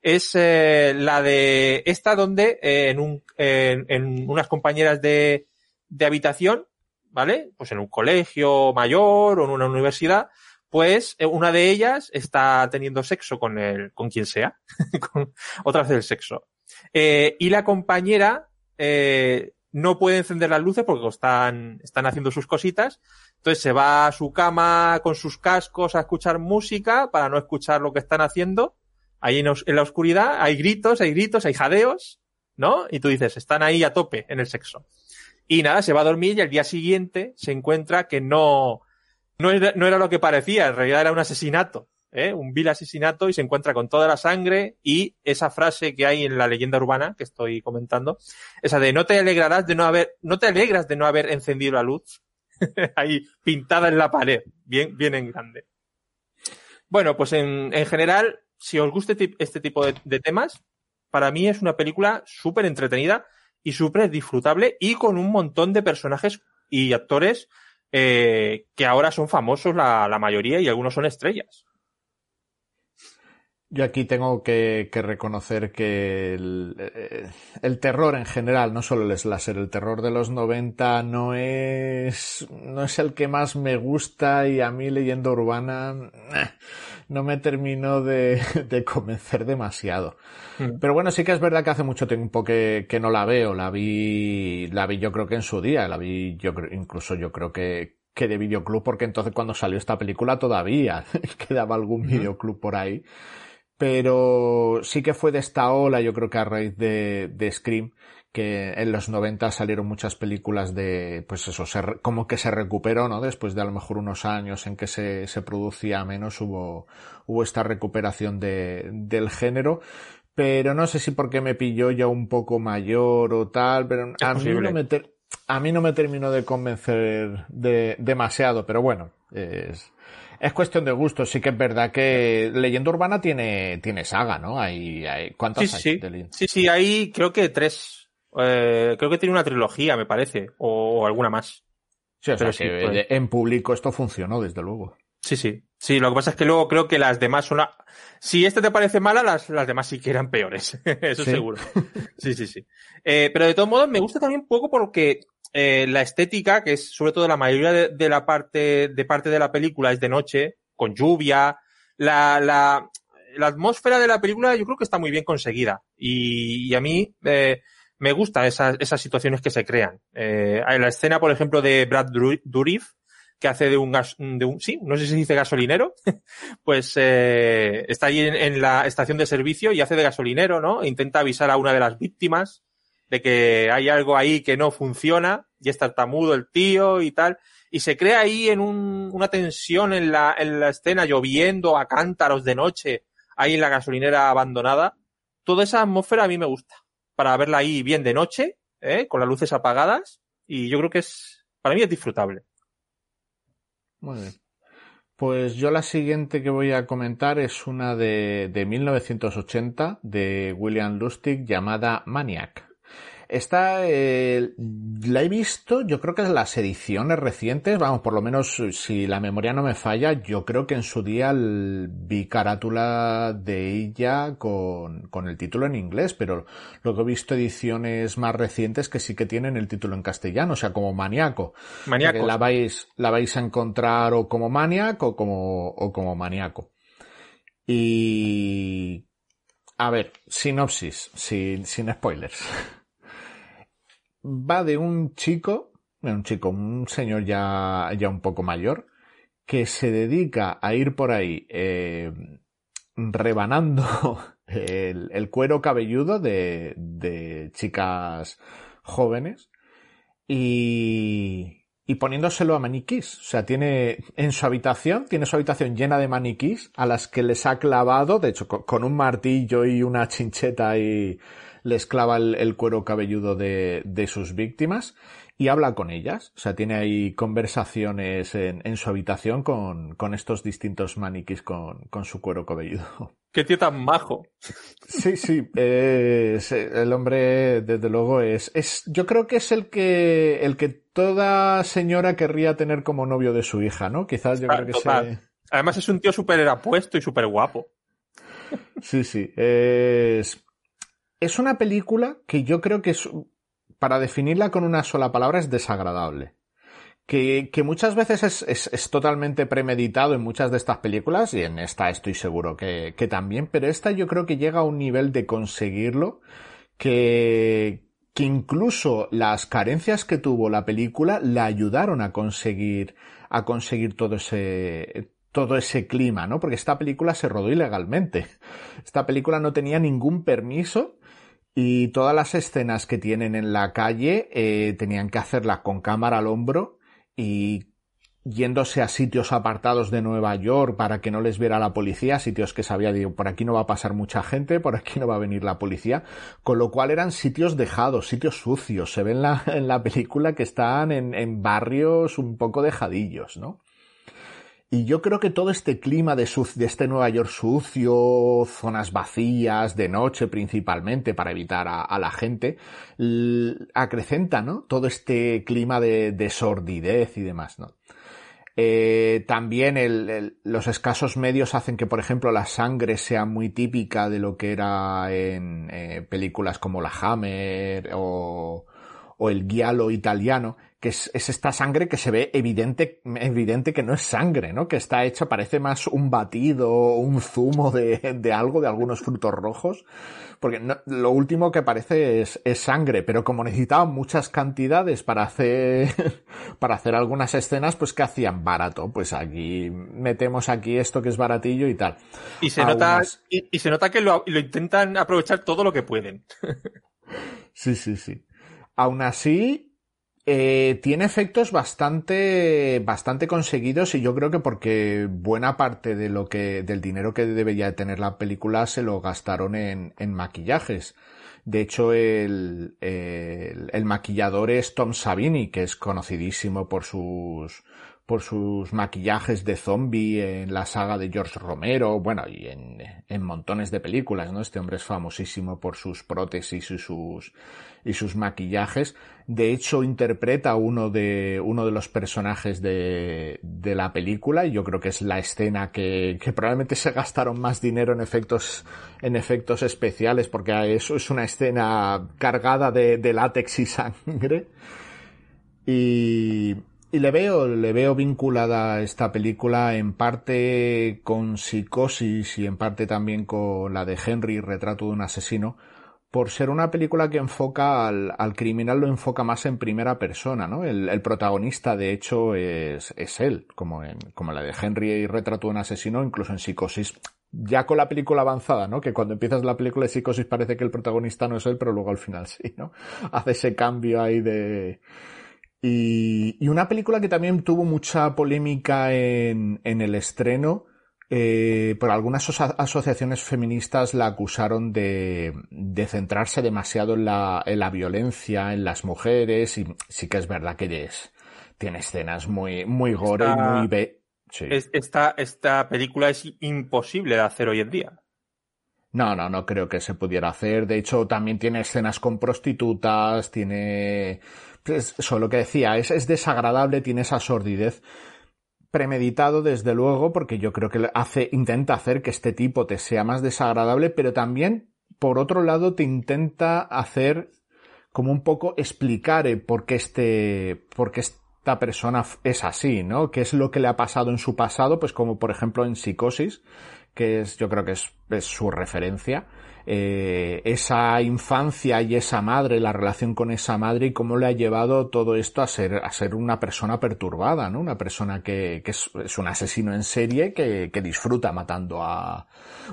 E: es eh, la de esta donde eh, en, un, en, en unas compañeras de, de habitación, ¿vale? Pues en un colegio mayor o en una universidad, pues eh, una de ellas está teniendo sexo con el, con quien sea, con otras del sexo. Eh, y la compañera eh, no puede encender las luces porque están, están haciendo sus cositas. Entonces se va a su cama con sus cascos a escuchar música para no escuchar lo que están haciendo. Ahí en, en la oscuridad hay gritos, hay gritos, hay jadeos, ¿no? Y tú dices, están ahí a tope en el sexo. Y nada, se va a dormir y al día siguiente se encuentra que no, no era, no era lo que parecía, en realidad era un asesinato, ¿eh? un vil asesinato y se encuentra con toda la sangre y esa frase que hay en la leyenda urbana que estoy comentando, esa de no te alegrarás de no haber, no te alegras de no haber encendido la luz, ahí pintada en la pared, bien, bien en grande. Bueno, pues en, en general, si os gusta este, este tipo de, de temas, para mí es una película súper entretenida y súper disfrutable y con un montón de personajes y actores eh, que ahora son famosos la, la mayoría y algunos son estrellas.
D: Yo aquí tengo que, que reconocer que el, eh, el terror en general, no solo el slasher, el terror de los 90 no es, no es el que más me gusta y a mí leyenda urbana eh, no me terminó de, de convencer demasiado.
E: Mm.
D: Pero bueno, sí que es verdad que hace mucho tiempo que, que no la veo. La vi, la vi yo creo que en su día, la vi yo creo, incluso yo creo que, que de videoclub, porque entonces cuando salió esta película todavía quedaba algún videoclub por ahí. Pero sí que fue de esta ola, yo creo que a raíz de, de Scream, que en los 90 salieron muchas películas de, pues eso, se como que se recuperó, ¿no? Después de a lo mejor unos años en que se, se producía menos, hubo, hubo esta recuperación de, del género. Pero no sé si porque me pilló ya un poco mayor o tal, pero
E: Es
D: a mí, no me ter- a mí no me terminó de convencer de, demasiado, pero bueno, es, es cuestión de gusto. Sí que es verdad que Leyenda Urbana tiene, tiene saga, ¿no? Hay, hay, ¿cuántas
E: Sí,
D: hay?
E: sí.
D: de?
E: Sí, sí, hay creo que tres. eh, creo que tiene una trilogía, me parece, o, o alguna más.
D: Sí, o sea
E: Pero sí,
D: que
E: pues.
D: en público esto funcionó, desde luego.
E: Sí, sí. Sí, lo que pasa es que luego creo que las demás son... la- Si este te parece mala, las, las demás sí que eran peores. Eso
D: Sí.
E: seguro. Sí, sí, sí. Eh, pero de todos modos me gusta también poco porque eh, la estética, que es sobre todo la mayoría de, la parte de parte de la película es de noche, con lluvia. La, la, la atmósfera de la película yo creo que está muy bien conseguida. Y, y a mí eh, me gustan esas, esas situaciones que se crean. Eh, la escena, por ejemplo, de Brad Dourif, que hace de un gas, de un, sí, no sé si se dice gasolinero, pues eh, está ahí en, en la estación de servicio y hace de gasolinero, ¿no? E intenta avisar a una de las víctimas de que hay algo ahí que no funciona y es tartamudo el tío y tal. Y se crea ahí en un, una tensión en la, en la escena lloviendo a cántaros de noche, ahí en la gasolinera abandonada. Toda esa atmósfera a mí me gusta. Para verla ahí bien de noche, ¿eh? con las luces apagadas. Y yo creo que es, para mí es disfrutable.
D: Muy bien. Pues yo la siguiente que voy a comentar es una de, de 1980 de William Lustig llamada Maniac. Esta eh, la he visto, yo creo que es las ediciones recientes, vamos, por lo menos si la memoria no me falla, yo creo que en su día el- vi carátula de ella con, con el título en inglés, pero luego he visto ediciones más recientes que sí que tienen el título en castellano, o sea, como Maniaco. O sea, que
E: Maníacos.
D: la vais, la vais a encontrar o como Maniac o como, o como Maniaco. Y, a ver, sinopsis, sin, sin spoilers. Va de un chico, un chico, un señor ya, ya un poco mayor, que se dedica a ir por ahí, eh, rebanando el, el cuero cabelludo de, de chicas jóvenes y, y poniéndoselo a maniquís. O sea, tiene en su habitación, tiene su habitación llena de maniquís a las que les ha clavado, de hecho, con un martillo y una chincheta y les clava el, el cuero cabelludo de, de sus víctimas y habla con ellas. O sea, tiene ahí conversaciones en, en su habitación con, con estos distintos maniquís con, con su cuero cabelludo.
E: Qué tío tan majo.
D: Sí, sí, es- el hombre, desde luego, es, es, yo creo que es el que, el que toda señora querría tener como novio de su hija, ¿no? Quizás yo
E: Ah,
D: creo que
E: total.
D: se,
E: Además es un tío súper apuesto y súper guapo.
D: Sí, sí. Es, es una película que yo creo que es, para definirla con una sola palabra, es desagradable. Que, que muchas veces es, es, es, totalmente premeditado en muchas de estas películas, y en esta estoy seguro que, que también, pero esta yo creo que llega a un nivel de conseguirlo que, que incluso las carencias que tuvo la película la ayudaron a conseguir, a conseguir todo ese, todo ese clima, ¿no? Porque esta película se rodó ilegalmente. Esta película no tenía ningún permiso y todas las escenas que tienen en la calle eh, tenían que hacerlas con cámara al hombro y yéndose a sitios apartados de Nueva York para que no les viera la policía, sitios que sabía, digo, por aquí no va a pasar mucha gente, por aquí no va a venir la policía, con lo cual eran sitios dejados, sitios sucios, se ve en la, en la película que están en, en barrios un poco dejadillos, ¿no? Y yo creo que todo este clima de, de, este Nueva York sucio, zonas vacías, de noche principalmente, para evitar a, la gente, acrecenta, ¿no? Todo este clima de, de sordidez y demás, ¿no? Eh, también los escasos medios hacen que, por ejemplo, la sangre sea muy típica de lo que era en eh, películas como La Hammer o, El Giallo italiano, que es, es, esta sangre que se ve evidente, evidente que no es sangre, ¿no? Que está hecha, parece más un batido, un zumo de, de algo, de algunos frutos rojos. Porque no, lo último que parece es, es, sangre, pero como necesitaban muchas cantidades para hacer, para hacer algunas escenas, pues ¿qué hacían? Barato. Pues aquí, metemos aquí esto que es baratillo y tal.
E: Y se nota, y, y, se nota que lo, lo intentan aprovechar todo lo que pueden.
D: sí, sí, sí. Aún así, eh, tiene efectos bastante, bastante conseguidos y yo creo que porque buena parte de lo que, del dinero que debería tener la película se lo gastaron en, en maquillajes. De hecho, el, el, el, maquillador es Tom Savini, que es conocidísimo por sus, por sus maquillajes de zombie en la saga de George Romero, bueno, y en, en montones de películas, ¿no? Este hombre es famosísimo por sus prótesis y sus, y sus maquillajes. De hecho, interpreta uno de, uno de los personajes de, de la película y yo creo que es la escena que, que probablemente se gastaron más dinero en efectos, en efectos especiales porque eso es una escena cargada de, de látex y sangre. Y, y le veo, le veo vinculada esta película en parte con Psicosis y en parte también con la de Henry, Retrato de un asesino, por ser una película que enfoca al, al criminal, lo enfoca más en primera persona, ¿no? El, el protagonista, de hecho, es, es él, como en, como la de Henry y Retrato de un asesino, incluso en Psicosis. Ya con la película avanzada, ¿no? Que cuando empiezas la película de Psicosis parece que el protagonista no es él, pero luego al final sí, ¿no? Hace ese cambio ahí de, y, y, una película que también tuvo mucha polémica en, en el estreno, eh, por algunas asociaciones feministas la acusaron de, de centrarse demasiado en la, en la, violencia, en las mujeres, y sí que es verdad que es, tiene escenas muy, muy gore
E: esta,
D: y muy... Be
E: sí. esta, esta película es imposible de hacer hoy en día.
D: No, no, no creo que se pudiera hacer. De hecho, también tiene escenas con prostitutas, tiene... Eso, lo que decía, es, es desagradable, tiene esa sordidez premeditado desde luego porque yo creo que hace intenta hacer que este tipo te sea más desagradable pero también por otro lado te intenta hacer como un poco explicar por qué este por qué esta persona es así no qué es lo que le ha pasado en su pasado pues como por ejemplo en psicosis que es yo creo que es, es su referencia eh, esa infancia y esa madre, la relación con esa madre y cómo le ha llevado todo esto a ser, a ser una persona perturbada, ¿no? Una persona que, que es, es, un asesino en serie que, que disfruta matando a...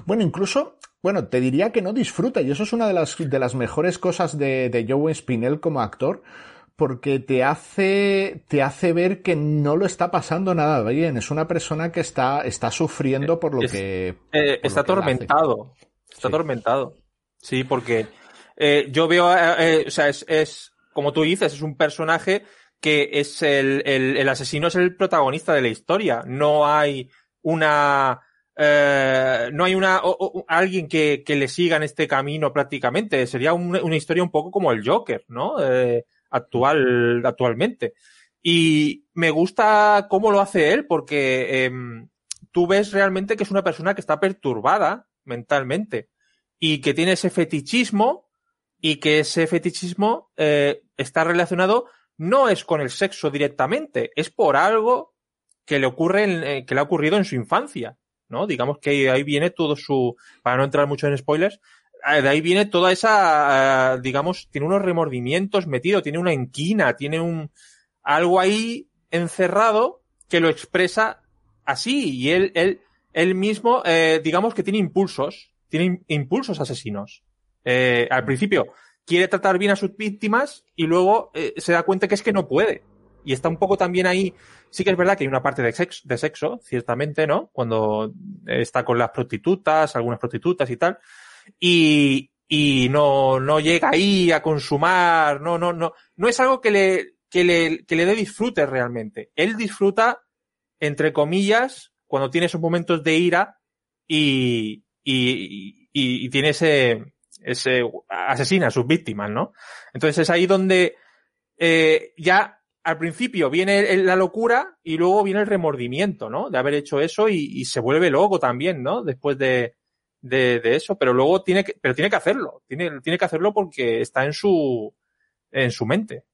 D: Bueno, incluso bueno, te diría que no disfruta, y eso es una de las, de las mejores cosas de, de Joe Spinell como actor, porque te hace, te hace ver que no lo está pasando nada bien. Es una persona que está, está sufriendo por lo
E: es,
D: que.
E: Eh,
D: por
E: está
D: lo que
E: atormentado. Está sí. atormentado. Sí, porque eh, yo veo, eh, o sea, es, es, como tú dices, es un personaje que es el, el, el, asesino es el protagonista de la historia. No hay una, eh, no hay una, o, o, alguien que, que, le siga en este camino prácticamente. Sería un, una historia un poco como el Joker, ¿no? Eh, actual, actualmente. Y me gusta cómo lo hace él porque eh, tú ves realmente que es una persona que está perturbada mentalmente y que tiene ese fetichismo y que ese fetichismo eh, está relacionado no es con el sexo directamente, es por algo que le ocurre, en, eh, que le ha ocurrido en su infancia, ¿no? Digamos que ahí viene todo su, para no entrar mucho en spoilers, eh, de ahí viene toda esa, eh, digamos, tiene unos remordimientos metidos, tiene una inquina, tiene un, algo ahí encerrado que lo expresa así y él, él, él mismo, eh, digamos que tiene impulsos, tiene im- impulsos asesinos. Eh, al principio quiere tratar bien a sus víctimas y luego eh, se da cuenta que es que no puede. Y está un poco también ahí, sí que es verdad que hay una parte de sexo, de sexo ciertamente, ¿no? Cuando está con las prostitutas, algunas prostitutas y tal, y, y no, no llega ahí a consumar, no, no, no, no es algo que le, que le, que le dé disfrute realmente. Él disfruta, entre comillas, cuando tiene esos momentos de ira y, y, y, y tiene ese, ese, asesina a sus víctimas, ¿no? Entonces es ahí donde, eh, ya al principio viene la locura y luego viene el remordimiento, ¿no? De haber hecho eso y, y se vuelve loco también, ¿no? Después de, de, de eso, pero luego tiene que, pero tiene que hacerlo, tiene, tiene que hacerlo porque está en su, en su mente.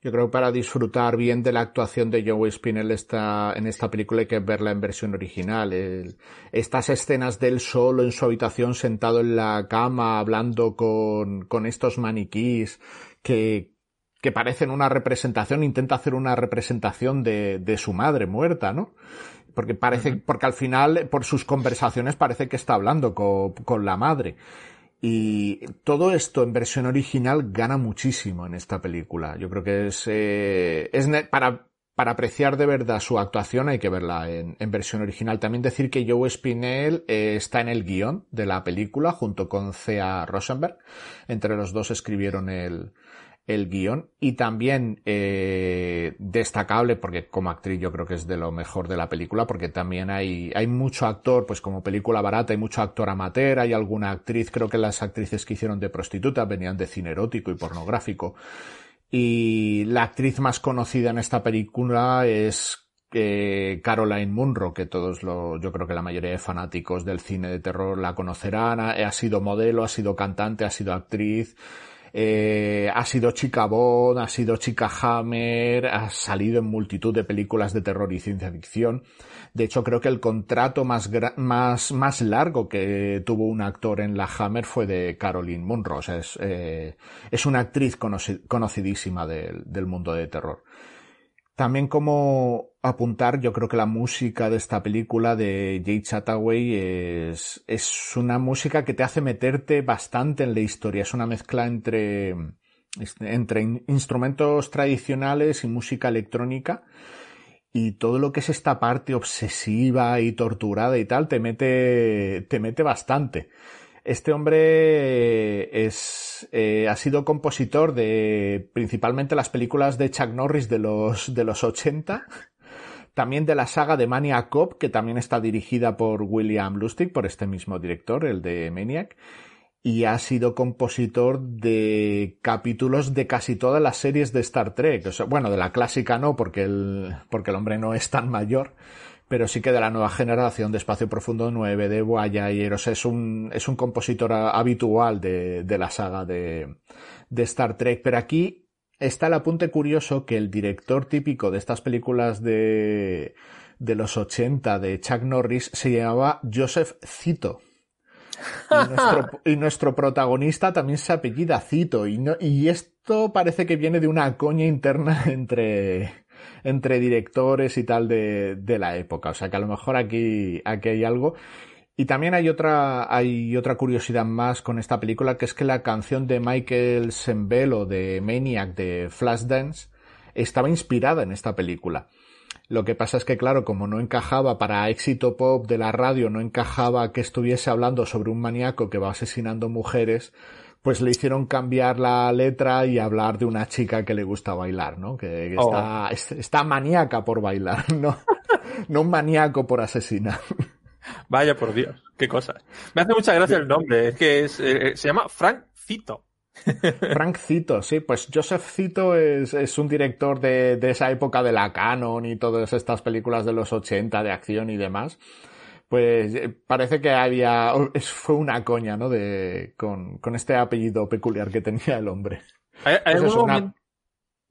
D: Yo creo que para disfrutar bien de la actuación de Joe Spinell esta, en esta película hay que verla en versión original. El- estas escenas de él solo en su habitación sentado en la cama hablando con, con estos maniquís que, que parecen una representación, intenta hacer una representación de, de su madre muerta, ¿no? Porque parece, porque al final, por sus conversaciones parece que está hablando con, con la madre. Y todo esto en versión original gana muchísimo en esta película. Yo creo que es, eh, es para, para apreciar de verdad su actuación hay que verla en, en versión original. También decir que Joe Spinell eh, está en el guion de la película junto con Thea Rosenberg. Entre los dos escribieron el, el guion y también eh, destacable porque como actriz yo creo que es de lo mejor de la película porque también hay, hay mucho actor pues como película barata hay mucho actor amateur hay alguna actriz creo que las actrices que hicieron de prostituta venían de cine erótico y pornográfico y la actriz más conocida en esta película es eh, Caroline Munro, que todos lo, yo creo que la mayoría de fanáticos del cine de terror la conocerán. Ha, ha sido modelo, ha sido cantante, ha sido actriz, eh, ha sido chica Bond, ha sido chica Hammer, ha salido en multitud de películas de terror y ciencia ficción. De hecho, creo que el contrato más, más, más largo que tuvo un actor en la Hammer fue de Caroline Munro. Es, eh, es una actriz conoci- conocidísima del, del mundo de terror. También como apuntar, yo creo que la música de esta película de Jay Chataway es, es una música que te hace meterte bastante en la historia. Es una mezcla entre, entre in- instrumentos tradicionales y música electrónica. Y todo lo que es esta parte obsesiva y torturada y tal, te mete, te mete bastante. Este hombre es, eh, ha sido compositor de principalmente las películas de Chuck Norris de los, de los 80, también de la saga de Maniac Cop, que también está dirigida por William Lustig, por este mismo director, el de Maniac, y ha sido compositor de capítulos de casi todas las series de Star Trek. Bueno, de la clásica no, porque el, porque el hombre no es tan mayor, pero sí que de la nueva generación de Espacio Profundo 9, de Voyager, o sea, es un, es un compositor habitual de, de la saga de, de Star Trek. Pero aquí está el apunte curioso que el director típico de estas películas de, de los 80 de Chuck Norris se llamaba Joseph Cito. Y nuestro, y nuestro protagonista también se apellida Cito. Y, no, y esto parece que viene de una coña interna entre, entre directores y tal de, de la época. O sea que a lo mejor aquí, aquí hay algo. Y también hay otra, hay otra curiosidad más con esta película, que es que la canción de Michael Sembello de Maniac de Flashdance estaba inspirada en esta película. Lo que pasa es que, claro, como no encajaba para éxito pop de la radio, no encajaba que estuviese hablando sobre un maníaco que va asesinando mujeres, pues le hicieron cambiar la letra y hablar de una chica que le gusta bailar, ¿no? Que, que
E: Oh.
D: está, es- está maníaca por bailar, no, no un maníaco por asesinar.
E: Vaya por Dios, qué cosas. Me hace mucha gracia el nombre, es que es, eh, se llama Frank Cito.
D: Frank Cito, sí, pues Joseph Cito es, es un director de, de esa época de la Canon y todas estas películas de los 80 de acción y demás. Pues eh, parece que había, fue una coña, ¿no? De, con, con este apellido peculiar que tenía el hombre.
E: Hay, hay
D: Pues una-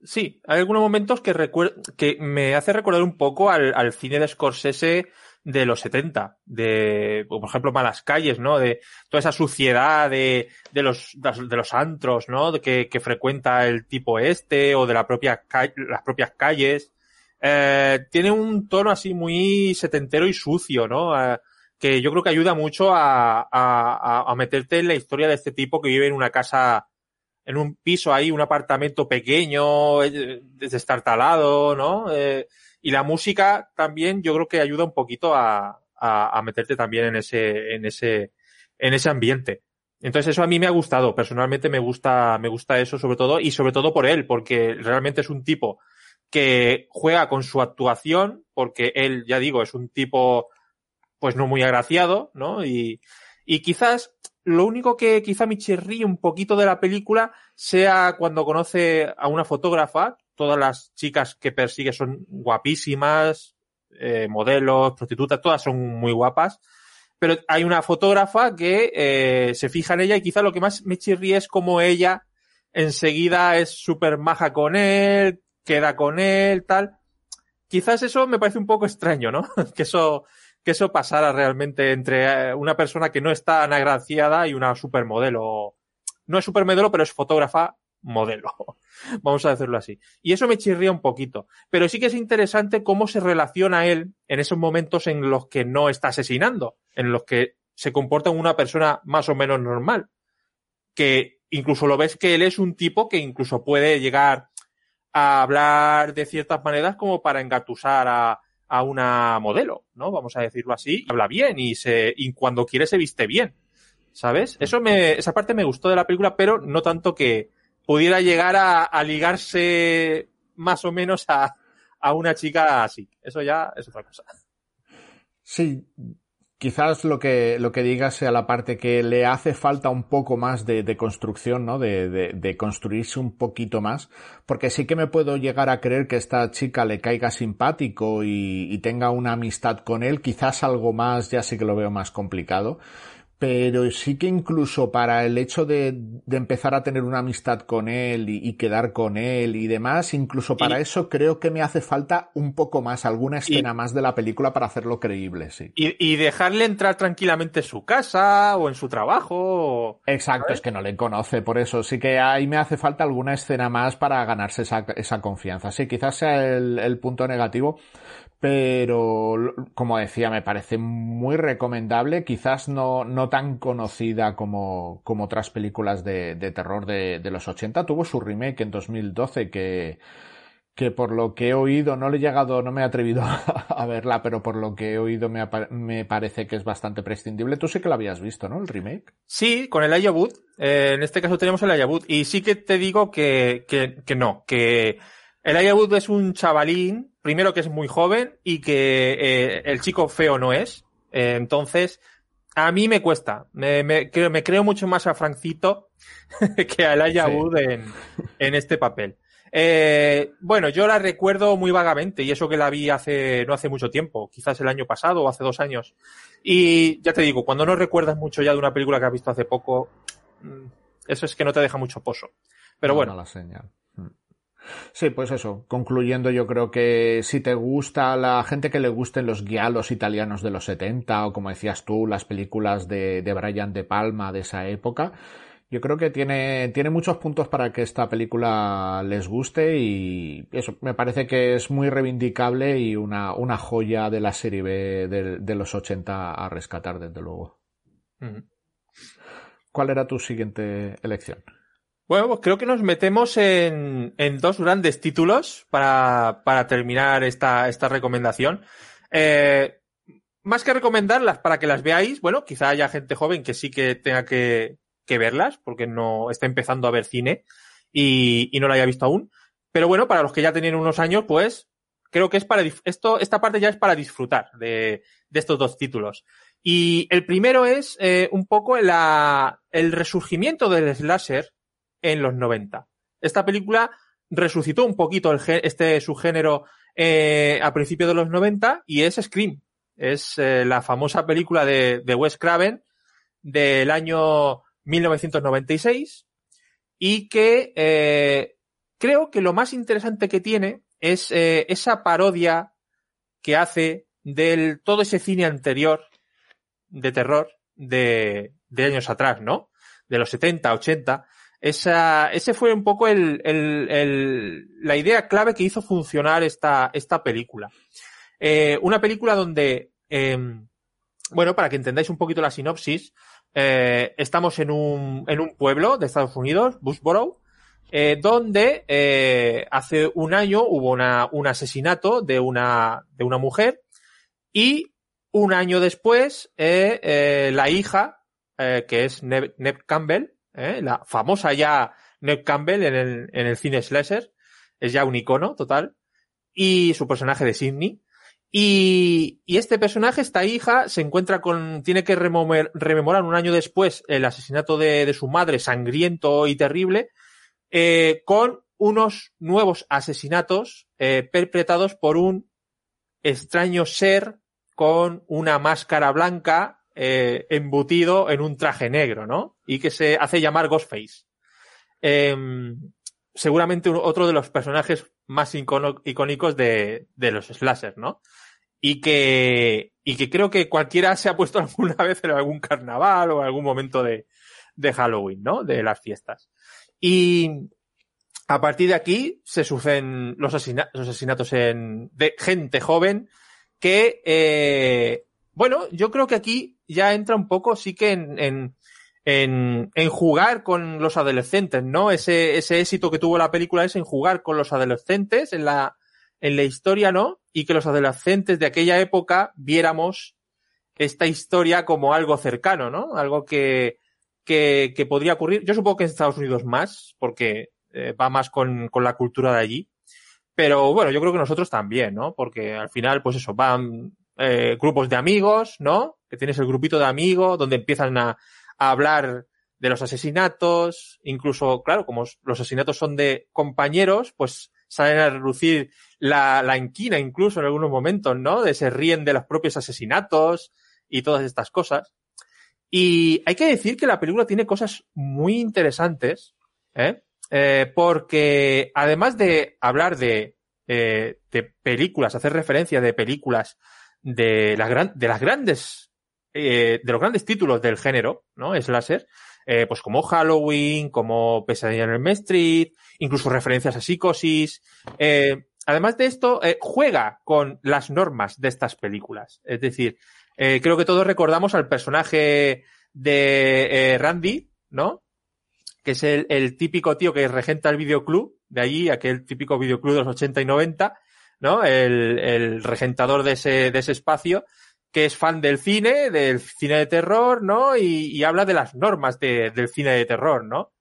E: Sí, hay algunos momentos que, recuer- que me hace recordar un poco al, al cine de Scorsese de los 70, de, por ejemplo, Malas Calles, ¿no? De toda esa suciedad de, de los, de los- antros, ¿no? De que, que frecuenta el tipo este, o de la propia las propias calles. Eh, tiene un tono así muy setentero y sucio, ¿no? Eh, que yo creo que ayuda mucho a, a, a- meterte en la historia de este tipo que vive en una casa en un piso ahí, un apartamento pequeño, eh, destartalado, ¿no? Y la música también yo creo que ayuda un poquito a, a, a meterte también en ese, en ese, en ese ambiente. Entonces eso a mí me ha gustado, personalmente me gusta, me gusta eso sobre todo, y sobre todo por él, porque realmente es un tipo que juega con su actuación, porque él, ya digo, es un tipo pues no muy agraciado, ¿no? Y, y quizás lo único que quizá me chirríe un poquito de la película sea cuando conoce a una fotógrafa. Todas las chicas que persigue son guapísimas, eh, modelos, prostitutas, todas son muy guapas. Pero hay una fotógrafa que eh, se fija en ella y quizá lo que más me chirríe es como ella enseguida es súper maja con él, queda con él, tal. Quizás eso me parece un poco extraño, ¿no? que eso, que eso pasara realmente entre eh, una persona que no es tan agraciada y una supermodelo. No es supermodelo, pero es fotógrafa modelo. Vamos a decirlo así. Y eso me chirría un poquito. Pero sí que es interesante cómo se relaciona él en esos momentos en los que no está asesinando, en los que se comporta como una persona más o menos normal. Que incluso lo ves que él es un tipo que incluso puede llegar a hablar de ciertas maneras como para engatusar a, a una modelo, ¿no? Vamos a decirlo así. Habla bien y se, y cuando quiere se viste bien. ¿Sabes? Eso me, esa parte me gustó de la película, pero no tanto que pudiera llegar a, a ligarse más o menos a, a una chica así. Eso ya es otra cosa.
D: Sí, quizás lo que, lo que digas sea la parte que le hace falta un poco más de, de construcción, ¿no? De, de, construirse un poquito más. Porque sí que me puedo llegar a creer que esta chica le caiga simpático y, y tenga una amistad con él. Quizás algo más, ya sí que lo veo más complicado. Pero sí que incluso para el hecho de, de empezar a tener una amistad con él y, y quedar con él y demás, incluso para
E: Y-
D: eso creo que me hace falta un poco más, alguna escena más de la película para hacerlo creíble, sí.
E: Y, dejarle entrar tranquilamente en su casa o en su trabajo. o-
D: Exacto, es que no le conoce, por eso sí que ahí me hace falta alguna escena más para ganarse esa, esa confianza. Sí, quizás sea el, el punto negativo, pero como decía, me parece muy recomendable, quizás no, no tan conocida como, como otras películas de, de terror de, de los 80. Tuvo su remake en 2012 que, que por lo que he oído, no le he llegado, no me he atrevido a verla, pero por lo que he oído me, me parece que es bastante prescindible. Tú sí que la habías visto, ¿no? El remake.
E: Sí, con el Wood. Eh, en este caso tenemos el Wood. Y sí que te digo que, que, que no, que Elijah Wood es un chavalín, primero que es muy joven y que eh, el chico feo no es. Eh, entonces, a mí me cuesta. Me, me, creo, me creo mucho más a Francito que a Elijah
D: Sí.
E: Wood en, en este papel. Eh, bueno, yo la recuerdo muy vagamente y eso que la vi hace no hace mucho tiempo, quizás el año pasado o hace dos años. Y ya te digo, cuando no recuerdas mucho ya de una película que has visto hace poco, mm, eso es que no te deja mucho pozo. Pero bueno,
D: mala señal. Sí, pues eso. Concluyendo, yo creo que si te gusta la gente que le gusten los guialos italianos de los 70 o como decías tú, las películas de, de Brian De Palma de esa época, yo creo que tiene, tiene muchos puntos para que esta película les guste y eso, me parece que es muy reivindicable y una, una joya de la serie B de, de los 80 a rescatar, desde luego. ¿Cuál era tu siguiente elección?
E: Bueno, pues creo que nos metemos en, en dos grandes títulos para, para terminar esta, esta recomendación. Eh, más que recomendarlas para que las veáis, bueno, quizá haya gente joven que sí que tenga que, que verlas, porque no está empezando a ver cine y, y no la haya visto aún. Pero bueno, para los que ya tienen unos años, pues creo que es para esto, esta parte ya es para disfrutar de, de estos dos títulos. Y el primero es eh, un poco la, el resurgimiento del slasher en los 90. Esta película resucitó un poquito este subgénero eh, a principios de los 90 y es Scream. Es eh, la famosa película de, Wes Craven del año 1996 y que eh, creo que lo más interesante que tiene es esa parodia que hace del todo ese cine anterior de terror de años atrás, ¿no? De los 70, 80. Esa, ese fue un poco el, el, el, la idea clave que hizo funcionar esta, esta película. Eh, una película donde, eh, bueno, para que entendáis un poquito la sinopsis, eh, estamos en un, en un pueblo de Estados Unidos, Bushborough, eh, donde eh, hace un año hubo una, un asesinato de una, de una mujer y un año después eh, la hija, que es Neb, Neb Campbell, eh, la famosa ya Neb Campbell en el, en el cine slasher, es ya un icono total, y su personaje de Sidney. Y, y, este personaje, esta hija, se encuentra con, tiene que rememorar un año después el asesinato de, de su madre, sangriento y terrible, eh, con unos nuevos asesinatos eh, perpetrados por un extraño ser con una máscara blanca eh, embutido en un traje negro, ¿no? Y que se hace llamar Ghostface. Eh, seguramente otro de los personajes más icónicos de, los slashers, ¿no? Y que, y que creo que cualquiera se ha puesto alguna vez en algún carnaval o en algún momento de, Halloween, ¿no? De las fiestas. Y a partir de aquí se suceden los asesinatos en, de gente joven que, eh, bueno, yo creo que aquí ya entra un poco, sí que en, en, en, en, jugar con los adolescentes, ¿no? Ese, ese éxito que tuvo la película es en jugar con los adolescentes en la, en la historia, ¿no? Y que los adolescentes de aquella época viéramos esta historia como algo cercano, ¿no? Algo que, que, que podría ocurrir. Yo supongo que en Estados Unidos más, porque eh, va más con, con la cultura de allí. Pero bueno, yo creo que nosotros también, ¿no? Porque al final, pues eso, van eh, grupos de amigos, ¿no? Que tienes el grupito de amigos donde empiezan a, hablar de los asesinatos, incluso, claro, como los asesinatos son de compañeros, pues salen a relucir la, la inquina incluso en algunos momentos, ¿no? De se ríen de los propios asesinatos y todas estas cosas. Y hay que decir que la película tiene cosas muy interesantes, ¿eh? Eh, porque además de hablar de, eh, de películas, hacer referencia de películas de, la gran, de las grandes, eh, de los grandes títulos del género, ¿no? Slasher, eh, pues como Halloween, como Pesadilla en el Main Street, incluso referencias a psicosis. Eh, además de esto, eh, juega con las normas de estas películas. Es decir, creo que todos recordamos al personaje de Randy, ¿no? Que es el, el, típico tío que regenta el videoclub, de allí, aquel típico videoclub de los 80 y 90, ¿no? El, el regentador de ese, de ese espacio, que es fan del cine, del cine de terror, ¿no? Y, habla de las normas de, del cine de terror, ¿no?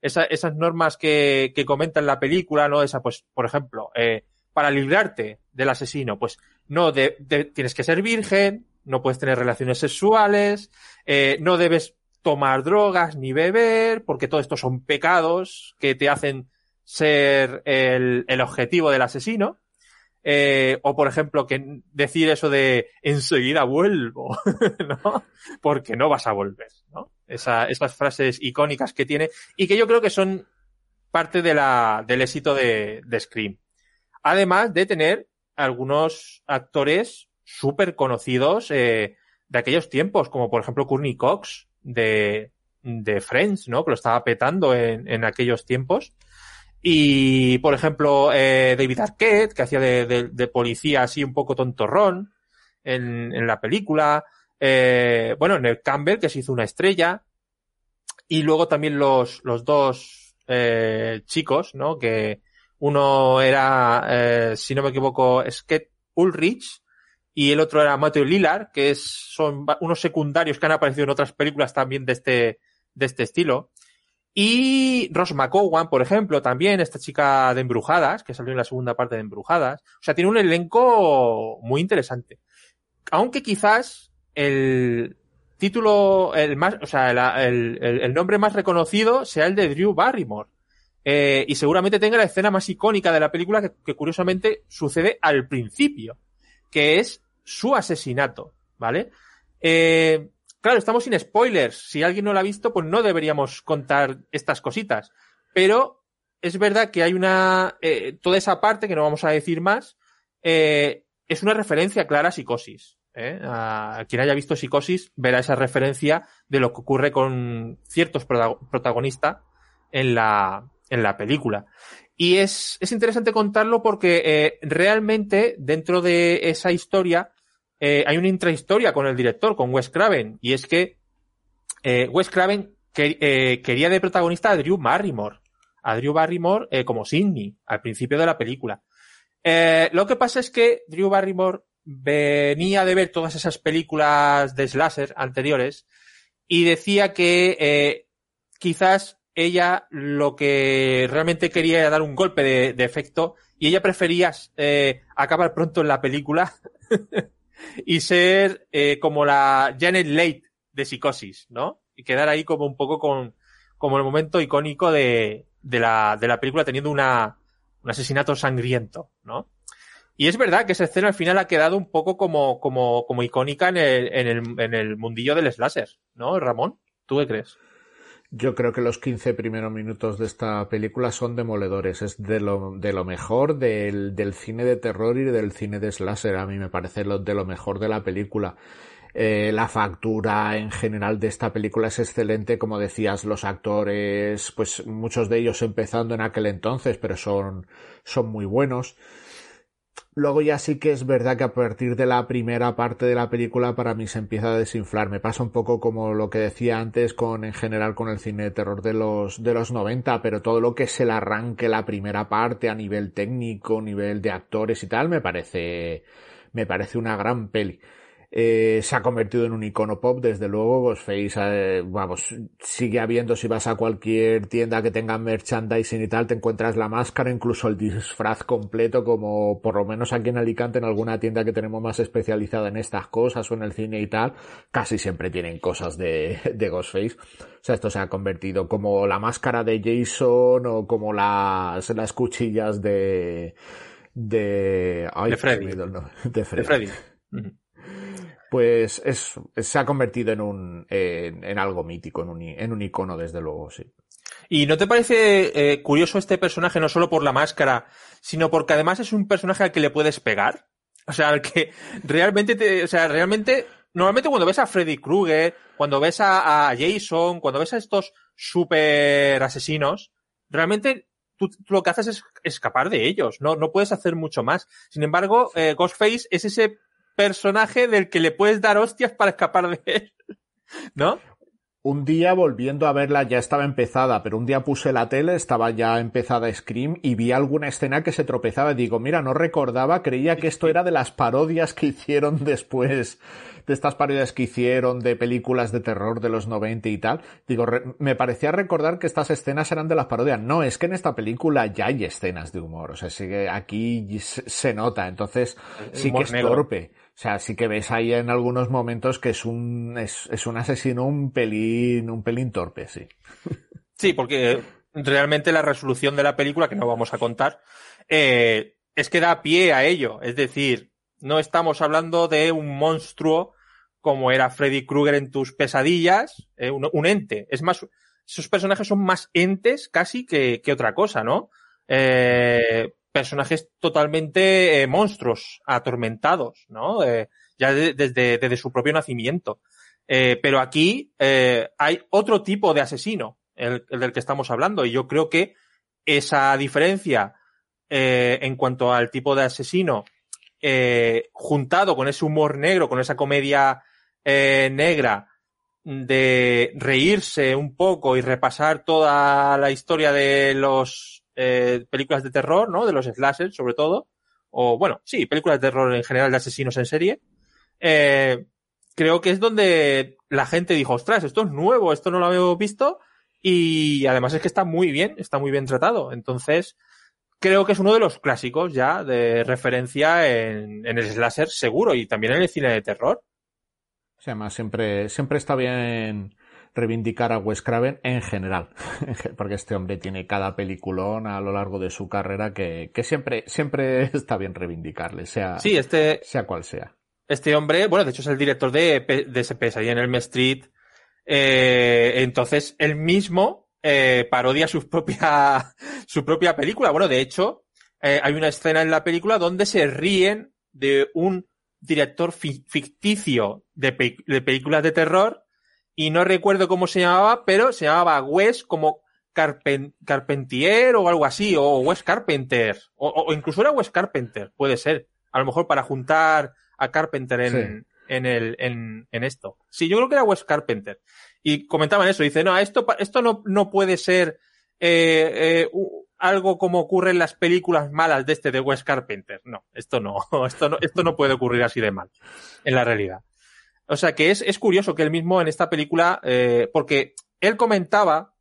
E: Esa, esas normas que, que comenta en la película, ¿no? Esa, pues, por ejemplo, eh, para librarte del asesino, pues, no, de, tienes que ser virgen, no puedes tener relaciones sexuales, eh, no debes tomar drogas ni beber, porque todo esto son pecados que te hacen ser el objetivo del asesino. Eh, o por ejemplo, que decir eso de enseguida vuelvo, ¿no? Porque no vas a volver, ¿no? Esa, esas frases icónicas que tiene y que yo creo que son parte de la, del éxito de, de Scream. Además de tener algunos actores súper conocidos eh, de aquellos tiempos, como por ejemplo Courtney Cox de, de Friends, ¿no? Que lo estaba petando en, en aquellos tiempos. Y, por ejemplo, eh, David Arquette, que hacía de, policía así un poco tontorrón en, en la película. Eh, bueno, Ned Campbell, que se hizo una estrella. Y luego también los, los dos eh, chicos, ¿no? Que uno era, eh, si no me equivoco, Skate Ulrich y el otro era Matthew Lillard, que es, son unos secundarios que han aparecido en otras películas también de este, de este estilo. Y Ross McCowan, por ejemplo, también, esta chica de Embrujadas, que salió en la segunda parte de Embrujadas. O sea, tiene un elenco muy interesante. Aunque quizás el título, el más, o sea, el, el, nombre más reconocido sea el de Drew Barrymore. Eh, y seguramente tenga la escena más icónica de la película que, que curiosamente sucede al principio, que es su asesinato, ¿vale? Eh, claro, estamos sin spoilers. Si alguien no lo ha visto, pues no deberíamos contar estas cositas. Pero es verdad que hay una, eh, toda esa parte que no vamos a decir más, eh, es una referencia clara a psicosis. ¿eh? A quien haya visto psicosis verá esa referencia de lo que ocurre con ciertos prota- protagonistas en la, en la película. Y es, es interesante contarlo porque realmente dentro de esa historia eh, hay una intrahistoria con el director, con Wes Craven, y es que eh, Wes Craven eh, quería de protagonista a Drew Barrymore, a Drew Barrymore como Sidney al principio de la película. Lo que pasa es que Drew Barrymore venía de ver todas esas películas de slasher anteriores y decía que quizás ella lo que realmente quería era dar un golpe de, efecto y ella prefería acabar pronto en la película y ser eh, como la Janet Leigh de psicosis, ¿no? Y quedar ahí como un poco con como el momento icónico de, de, la, de la película teniendo una, un asesinato sangriento, ¿no? Y es verdad que esa escena al final ha quedado un poco como, como, como icónica en el, en, el, en el mundillo del slasher, ¿no, Ramón? ¿Tú qué crees?
D: Yo creo que los 15 primeros minutos de esta película son demoledores. Es de lo, de lo mejor del, cine de terror y del cine de slasher. A mí me parece de lo mejor de la película. Eh, la factura en general de esta película es excelente, como decías, los actores, pues muchos de ellos empezando en aquel entonces, pero son, son muy buenos. Luego ya sí que es verdad que a partir de la primera parte de la película para mí se empieza a desinflar. Me pasa un poco como lo que decía antes con en general con el cine de terror de los de los 90, pero todo lo que es el arranque la primera parte a nivel técnico, nivel de actores y tal, me parece me parece una gran peli. Eh, se ha convertido en un icono pop, desde luego. Ghostface, eh, vamos, sigue habiendo, si vas a cualquier tienda que tenga merchandising y tal, te encuentras la máscara, incluso el disfraz completo, como por lo menos aquí en Alicante, en alguna tienda que tenemos más especializada en estas cosas o en el cine y tal, casi siempre tienen cosas de, de Ghostface. O sea, esto se ha convertido como la máscara de Jason o como las, las cuchillas de, de, ay,
E: Freddy.
D: de Freddy.
E: De Freddy.
D: Pues es, se ha convertido en un, en, algo mítico, en un, en un icono, desde luego, sí.
E: ¿Y no te parece eh, curioso este personaje no solo por la máscara, sino porque además es un personaje al que le puedes pegar? O sea, al que realmente te, o sea, realmente, normalmente cuando ves a Freddy Krueger, cuando ves a, a Jason, cuando ves a estos super asesinos, realmente tú, tú lo que haces es escapar de ellos, no, no puedes hacer mucho más. Sin embargo, eh, Ghostface es ese personaje del que le puedes dar hostias para escapar de él. ¿No?
D: Un día volviendo a verla ya estaba empezada, pero un día puse la tele, estaba ya empezada Scream y vi alguna escena que se tropezaba y digo, mira, no recordaba, creía que esto era de las parodias que hicieron después, de estas parodias que hicieron de películas de terror de los 90 y tal. Digo, re- me parecía recordar que estas escenas eran de las parodias. No, es que en esta película ya hay escenas de humor, o sea, sí que aquí se nota, entonces sí que es
E: negro.
D: torpe. O sea, sí que ves ahí en algunos momentos que es un, es, es un asesino un pelín, un pelín torpe, sí.
E: Sí, porque realmente la resolución de la película, que no vamos a contar, eh, es que da pie a ello. Es decir, no estamos hablando de un monstruo como era Freddy Krueger en tus pesadillas, eh, un, un ente. Es más, esos personajes son más entes casi que, que otra cosa, ¿no? Eh, personajes totalmente eh, monstruos, atormentados, ¿no? Eh, ya de- desde, su propio nacimiento. Eh, pero aquí hay otro tipo de asesino, el, el del que estamos hablando, y yo creo que esa diferencia en cuanto al tipo de asesino, juntado con ese humor negro, con esa comedia negra, de reírse un poco y repasar toda la historia de los eh, películas de terror, ¿no? De los slashers, sobre todo. O, bueno, sí, películas de terror en general de asesinos en serie. Eh, creo que es donde la gente dijo, ostras, esto es nuevo, esto no lo habíamos visto. Y además es que está muy bien, está muy bien tratado. Entonces, creo que es uno de los clásicos ya de referencia en, en el slasher seguro y también en el cine de terror.
D: Sea, además siempre, siempre está bien reivindicar a Wes Craven en general, porque este hombre tiene cada peliculón a lo largo de su carrera que, que siempre, siempre está bien reivindicarle, sea,
E: Sí, este,
D: sea cual sea.
E: Este hombre, bueno, de hecho es el director de, de ese Pesadilla en el Street. Eh, entonces, él mismo eh, parodia su propia, su propia película. Bueno, de hecho, eh, hay una escena en la película donde se ríen de un director fi- ficticio de, pe- de películas de terror y no recuerdo cómo se llamaba, pero se llamaba Wes como Carpen- Carpentier o algo así, o Wes Carpenter, o, o incluso era Wes Carpenter, puede ser, a lo mejor para juntar a Carpenter en,
D: Sí.
E: en, el, en, en esto. Sí, yo creo que era Wes Carpenter. Y comentaban eso, dice, no, esto, esto no, no puede ser eh, eh, algo como ocurre en las películas malas de este de Wes Carpenter. No, esto no, esto no, esto no puede ocurrir así de mal en la realidad. O sea que es, es curioso que él mismo en esta película, eh, porque él comentaba,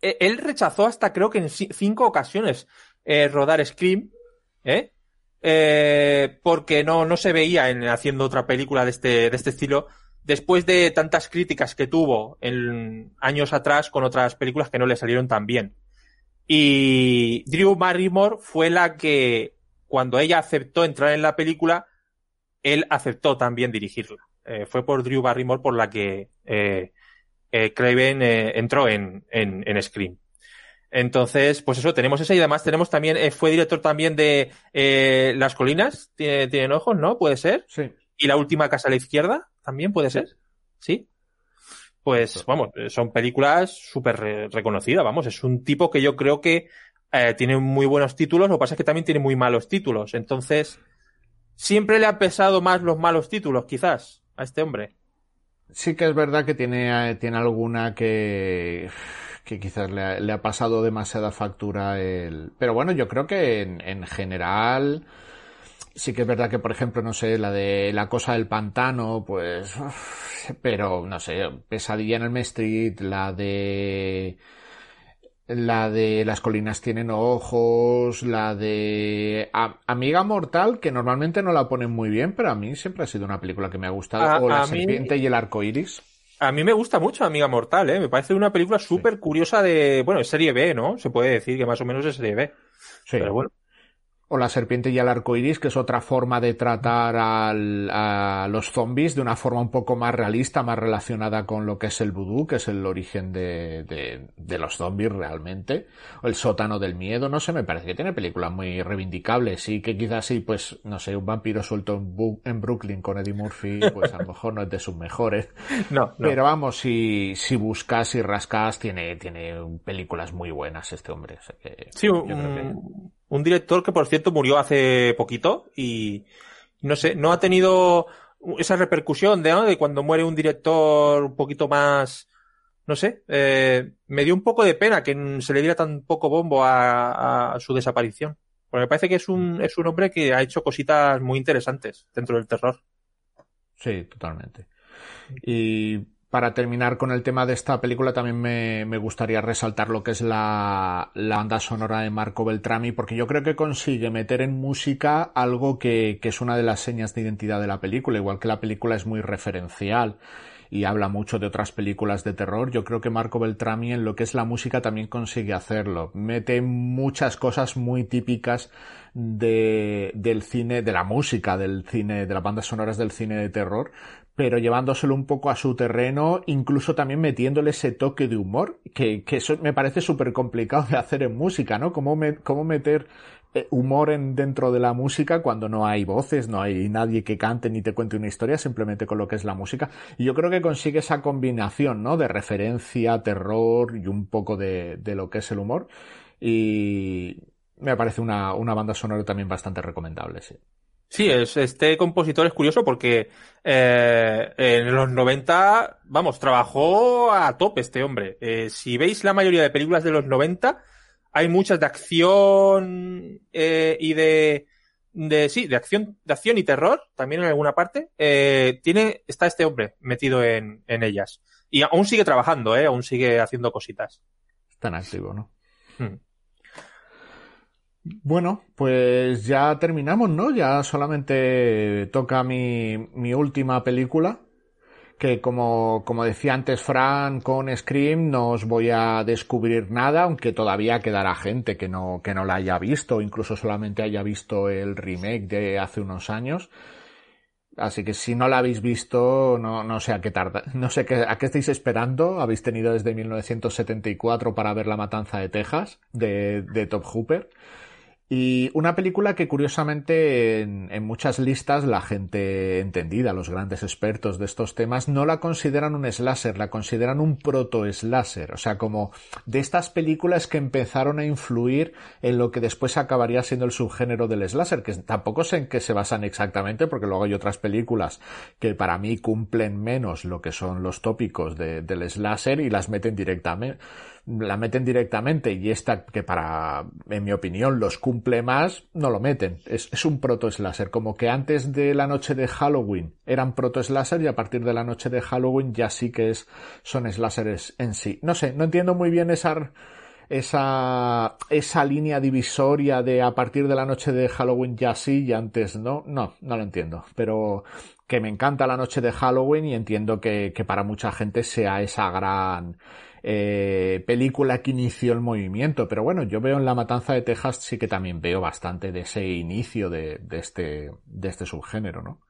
E: eh, él rechazó hasta creo que en ci- cinco ocasiones eh, rodar Scream, ¿eh? Eh, porque no, no se veía en haciendo otra película de este, de este estilo, después de tantas críticas que tuvo en años atrás con otras películas que no le salieron tan bien. Y Drew Barrymore fue la que, cuando ella aceptó entrar en la película, él aceptó también dirigirla. Eh, fue por Drew Barrymore por la que eh, eh, Craven entró en, en, en Scream. Entonces, pues eso, tenemos esa y además tenemos también, fue director también de Las Colinas, tiene, tienen ojos, ¿no? Puede ser.
D: Sí.
E: Y La Última Casa a la Izquierda, también puede ser. ¿Sí? Pues vamos, son películas súper re- reconocidas, vamos, es un tipo que yo creo que tiene muy buenos títulos, lo que pasa es que también tiene muy malos títulos, entonces siempre le han pesado más los malos títulos, quizás, a este hombre.
D: Sí que es verdad que tiene, eh, tiene alguna que, que quizás le ha, le ha pasado demasiada factura el... Pero bueno, yo creo que en, en general sí que es verdad que, por ejemplo, no sé, la de La Cosa del Pantano, pues... pero, no sé, Pesadilla en el Street, la de... La de Las colinas tienen ojos, la de A- Amiga Mortal, que normalmente no la ponen muy bien, pero a mí siempre ha sido una película que me ha gustado.
E: A-
D: o La
E: mí-
D: serpiente y el arco iris.
E: A mí me gusta mucho Amiga Mortal, ¿eh? Me parece una película súper curiosa de, bueno, es serie B, ¿no? Se puede decir que más o menos es serie B.
D: Sí.
E: Pero bueno.
D: O La serpiente y el arco iris, que es otra forma de tratar al- a los zombies de una forma un poco más realista, más relacionada con lo que es el vudú, que es el origen de, de, de los zombies realmente. O El sótano del miedo, no sé, me parece que tiene películas muy reivindicables. Sí, que quizás sí, pues, no sé, un vampiro suelto en, Bu- en Brooklyn con Eddie Murphy, pues a lo mejor no es de sus mejores.
E: No, no.
D: Pero vamos, si, si buscas y rascas, tiene, tiene películas muy buenas este hombre. O sea que
E: Sí,
D: yo
E: un,
D: creo que-
E: un director que por cierto murió hace poquito y no sé, no ha tenido esa repercusión de, ¿no? de cuando muere un director un poquito más, no sé, eh, me dio un poco de pena que se le diera tan poco bombo a, a su desaparición. Porque me parece que es un, es un hombre que ha hecho cositas muy interesantes dentro del terror.
D: Sí, totalmente. Y para terminar con el tema de esta película, también me, me gustaría resaltar lo que es la, la banda sonora de Marco Beltrami, porque yo creo que consigue meter en música algo que, que es una de las señas de identidad de la película, igual que la película es muy referencial y habla mucho de otras películas de terror, yo creo que Marco Beltrami en lo que es la música también consigue hacerlo. Mete muchas cosas muy típicas de, del cine, de la música del cine, de las bandas sonoras del cine de terror, pero llevándoselo un poco a su terreno, incluso también metiéndole ese toque de humor, que, que eso me parece súper complicado de hacer en música, ¿no? Cómo, cómo meter eh, humor en, dentro de la música cuando no hay voces, no hay nadie que cante ni te cuente una historia, simplemente con lo que es la música. Y yo creo que consigue esa combinación, ¿no? De referencia, terror y un poco de, de lo que es el humor. Y me parece una, una banda sonora también bastante recomendable, sí.
E: Sí, es, este compositor es curioso porque eh, en los 90, vamos, trabajó a tope este hombre. Eh, si veis la mayoría de películas de los 90, hay muchas de acción eh, y de, de sí, de acción, de acción y terror, también en alguna parte. Eh, tiene, está este hombre metido en, en ellas. Y aún sigue trabajando, eh, aún sigue haciendo cositas.
D: Tan activo, ¿no?
E: Hmm.
D: Bueno, pues ya terminamos, ¿no? Ya solamente toca mi, mi última película, que como, como decía antes Fran, con Scream no os voy a descubrir nada, aunque todavía quedará gente que no, que no la haya visto, incluso solamente haya visto el remake de hace unos años. Así que si no la habéis visto, no, no sé a qué tarda, no sé qué, a qué estáis esperando. Habéis tenido desde 1974 para ver La Matanza de Texas, de, de Top Hooper. Y una película que curiosamente en, muchas listas la gente entendida, los grandes expertos de estos temas, no la consideran un slasher, la consideran un proto-slasher. O sea, como de estas películas que empezaron a influir en lo que después acabaría siendo el subgénero del slasher, que tampoco sé en qué se basan exactamente, porque luego hay otras películas que para mí cumplen menos lo que son los tópicos de, del slasher y las meten directamente la meten directamente y esta que para, en mi opinión, los cumple más, no lo meten. Es, es un proto-slasher, como que antes de la noche de Halloween eran proto-slasher y a partir de la noche de Halloween ya sí que es, son slashers en sí. No sé, no entiendo muy bien esa, esa, esa línea divisoria de a partir de la noche de Halloween ya sí y antes no. No, no lo entiendo. Pero que me encanta la noche de Halloween y entiendo que, que para mucha gente sea esa gran, eh, película que inició el movimiento. Pero bueno, yo veo en La Matanza de Texas sí que también veo bastante de ese inicio de, de este, de este subgénero, ¿no?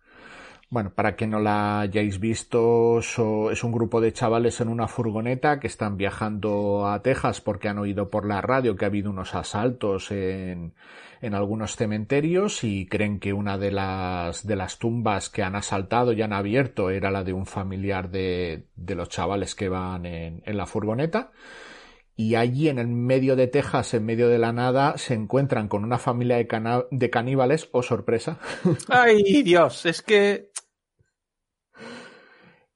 D: Bueno, para que no la hayáis visto, es un grupo de chavales en una furgoneta que están viajando a Texas porque han oído por la radio que ha habido unos asaltos en, en algunos cementerios y creen que una de las, de las tumbas que han asaltado y han abierto era la de un familiar de, de los chavales que van en, en la furgoneta. Y allí en el medio de Texas, en medio de la nada, se encuentran con una familia de, cana de caníbales, oh sorpresa.
E: Ay, Dios, es que...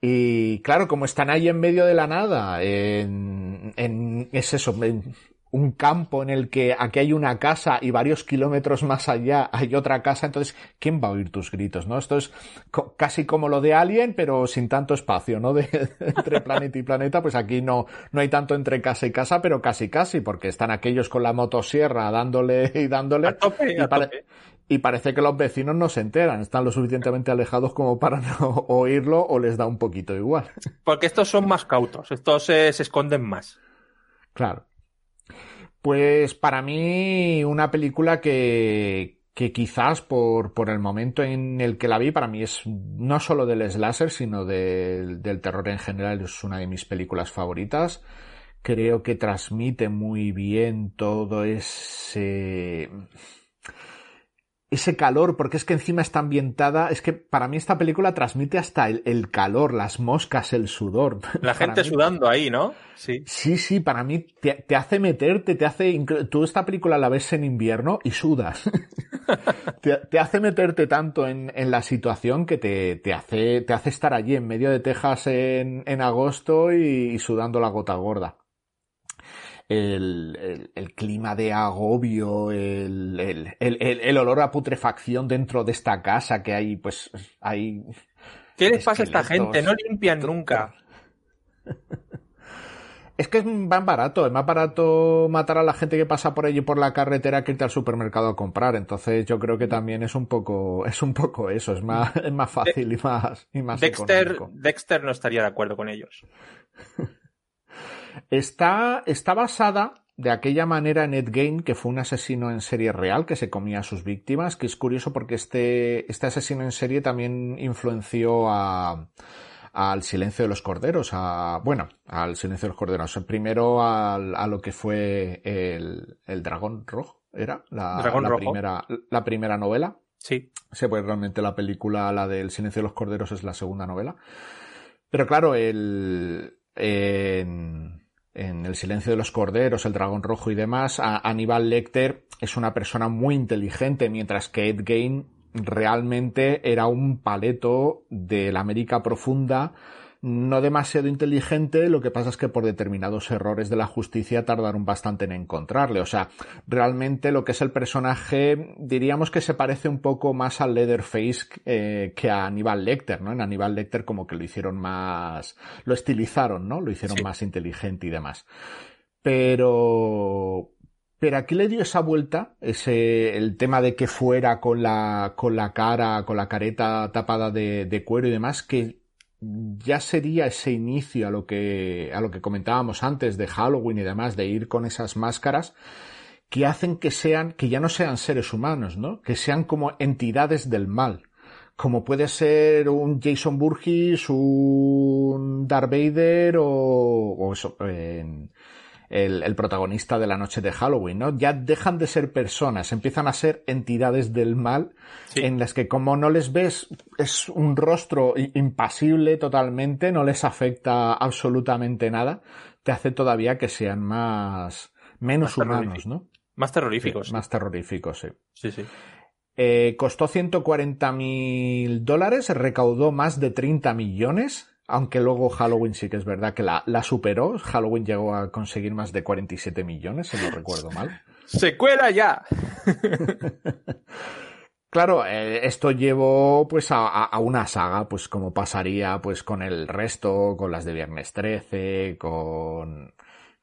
D: Y claro, como están ahí en medio de la nada, en, en es eso, en un campo en el que aquí hay una casa y varios kilómetros más allá hay otra casa, entonces, ¿quién va a oír tus gritos, no? Esto es co casi como lo de Alien, pero sin tanto espacio, ¿no? De, entre planeta y planeta, pues aquí no, no hay tanto entre casa y casa, pero casi casi, porque están aquellos con la motosierra dándole y dándole.
E: A tope, a
D: y, pare
E: tope.
D: y parece que los vecinos no se enteran, están lo suficientemente alejados como para no oírlo o les da un poquito igual.
E: Porque estos son más cautos, estos se, se esconden más.
D: Claro. Pues para mí una película que, que quizás por, por el momento en el que la vi, para mí es no solo del slasher, sino de, del terror en general, es una de mis películas favoritas. Creo que transmite muy bien todo ese ese calor, porque es que encima está ambientada, es que para mí esta película transmite hasta el, el calor, las moscas, el sudor.
E: La gente
D: mí,
E: sudando ahí, ¿no? Sí.
D: Sí, sí, para mí te, te, hace meterte, te hace, tú esta película la ves en invierno y sudas. te, te, hace meterte tanto en, en la situación que te, te, hace, te hace estar allí en medio de Texas en, en agosto y, y sudando la gota gorda el, el, el, clima de agobio, el, el, olor a putrefacción dentro de esta casa que hay, pues, hay...
E: ¿Qué les pasa a esta gente? No limpian nunca.
D: Es que es más barato, es más barato matar a la gente que pasa por allí por la carretera que irte al supermercado a comprar. Entonces yo creo que también es un poco, es un poco eso, es más, es más fácil y más, y más
E: Dexter,
D: económico.
E: Dexter no estaría de acuerdo con ellos.
D: Está, está basada de aquella manera en Ed Gein, que fue un asesino en serie real que se comía a sus víctimas, que es curioso porque este, este asesino en serie también influenció a, al silencio de los corderos, a, bueno, al silencio de los corderos, primero al, a lo que fue el, el dragón rojo, era la,
E: dragón
D: la
E: rojo.
D: primera, la primera novela.
E: Sí.
D: Sí, pues realmente la película, la del silencio de los corderos es la segunda novela. Pero claro, el, en, en El silencio de los corderos, El dragón rojo y demás, Aníbal Lecter es una persona muy inteligente, mientras que Ed Gein realmente era un paleto de la América profunda, no demasiado inteligente, lo que pasa es que por determinados errores de la justicia tardaron bastante en encontrarle. O sea, realmente lo que es el personaje, diríamos que se parece un poco más al Leatherface eh, que a Aníbal Lecter, ¿no? En Aníbal Lecter como que lo hicieron más, lo estilizaron, ¿no? Lo hicieron
E: Sí.
D: más inteligente y demás. Pero, pero aquí le dio esa vuelta, ese, el tema de que fuera con la, con la cara, con la careta tapada de, de cuero y demás, que ya sería ese inicio a lo que, a lo que comentábamos antes de Halloween y demás, de ir con esas máscaras que hacen que sean, que ya no sean seres humanos, ¿no? Que sean como entidades del mal. como puede ser un Jason Burgess, un Darth Vader o, o eso, en- el, el protagonista de la noche de Halloween, ¿no? Ya dejan de ser personas, empiezan a ser entidades del mal
E: Sí.
D: en las que como no les ves, es un rostro impasible totalmente, no les afecta absolutamente nada, te hace todavía que sean más, menos
E: Más
D: humanos. ¿no?
E: Más terroríficos.
D: Más terroríficos, sí.
E: Sí, sí.
D: Eh, costó 140 mil dólares, recaudó más de 30 millones, aunque luego Halloween sí que es verdad que la, la superó. Halloween llegó a conseguir más de 47 millones, si no recuerdo mal.
E: ¡Secuela ya!
D: Claro, eh, esto llevó pues a, una saga, pues como pasaría pues con el resto, con las de Viernes 13, con,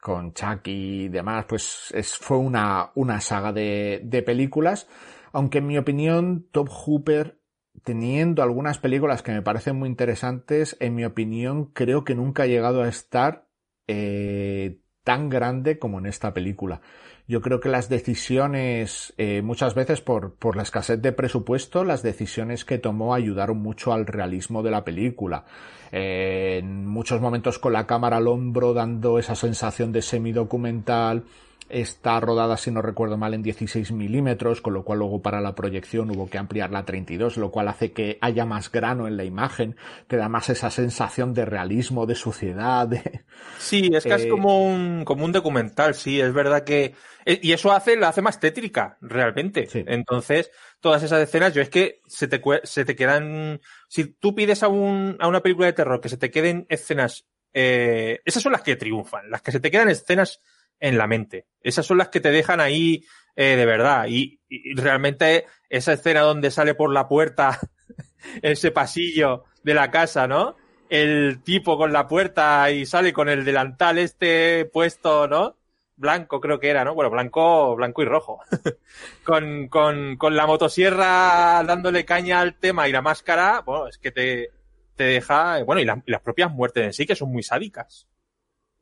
D: con Chucky y demás, pues es, fue una, una saga de, de películas, aunque en mi opinión Top Hooper, teniendo algunas películas que me parecen muy interesantes, en mi opinión creo que nunca ha llegado a estar eh, tan grande como en esta película. Yo creo que las decisiones, eh, muchas veces por, por la escasez de presupuesto, las decisiones que tomó ayudaron mucho al realismo de la película. Eh, en muchos momentos con la cámara al hombro, dando esa sensación de semidocumental. Está rodada, si no recuerdo mal, en 16 milímetros, con lo cual luego para la proyección hubo que ampliarla a 32, lo cual hace que haya más grano en la imagen, te da más esa sensación de realismo, de suciedad, de...
E: Sí, es casi
D: Eh,
E: como un, como un documental, sí, es verdad que... eh, Y eso hace, la hace más tétrica, realmente.
D: Sí.
E: Entonces, todas esas escenas, yo es que se te, se te quedan... Si tú pides a, un, a una película de terror que se te queden escenas... eh, esas son las que triunfan, las que se te quedan escenas en la mente. Esas son las que te dejan ahí eh, de verdad. Y, y realmente esa escena donde sale por la puerta ese pasillo de la casa, ¿no? El tipo con la puerta y sale con el delantal este puesto, ¿no? Blanco creo que era, ¿no? Bueno, blanco, blanco y rojo. con, con, con la motosierra dándole caña al tema y la máscara, bueno, es que te, te deja, bueno, y, y las propias muertes en sí que son muy sádicas.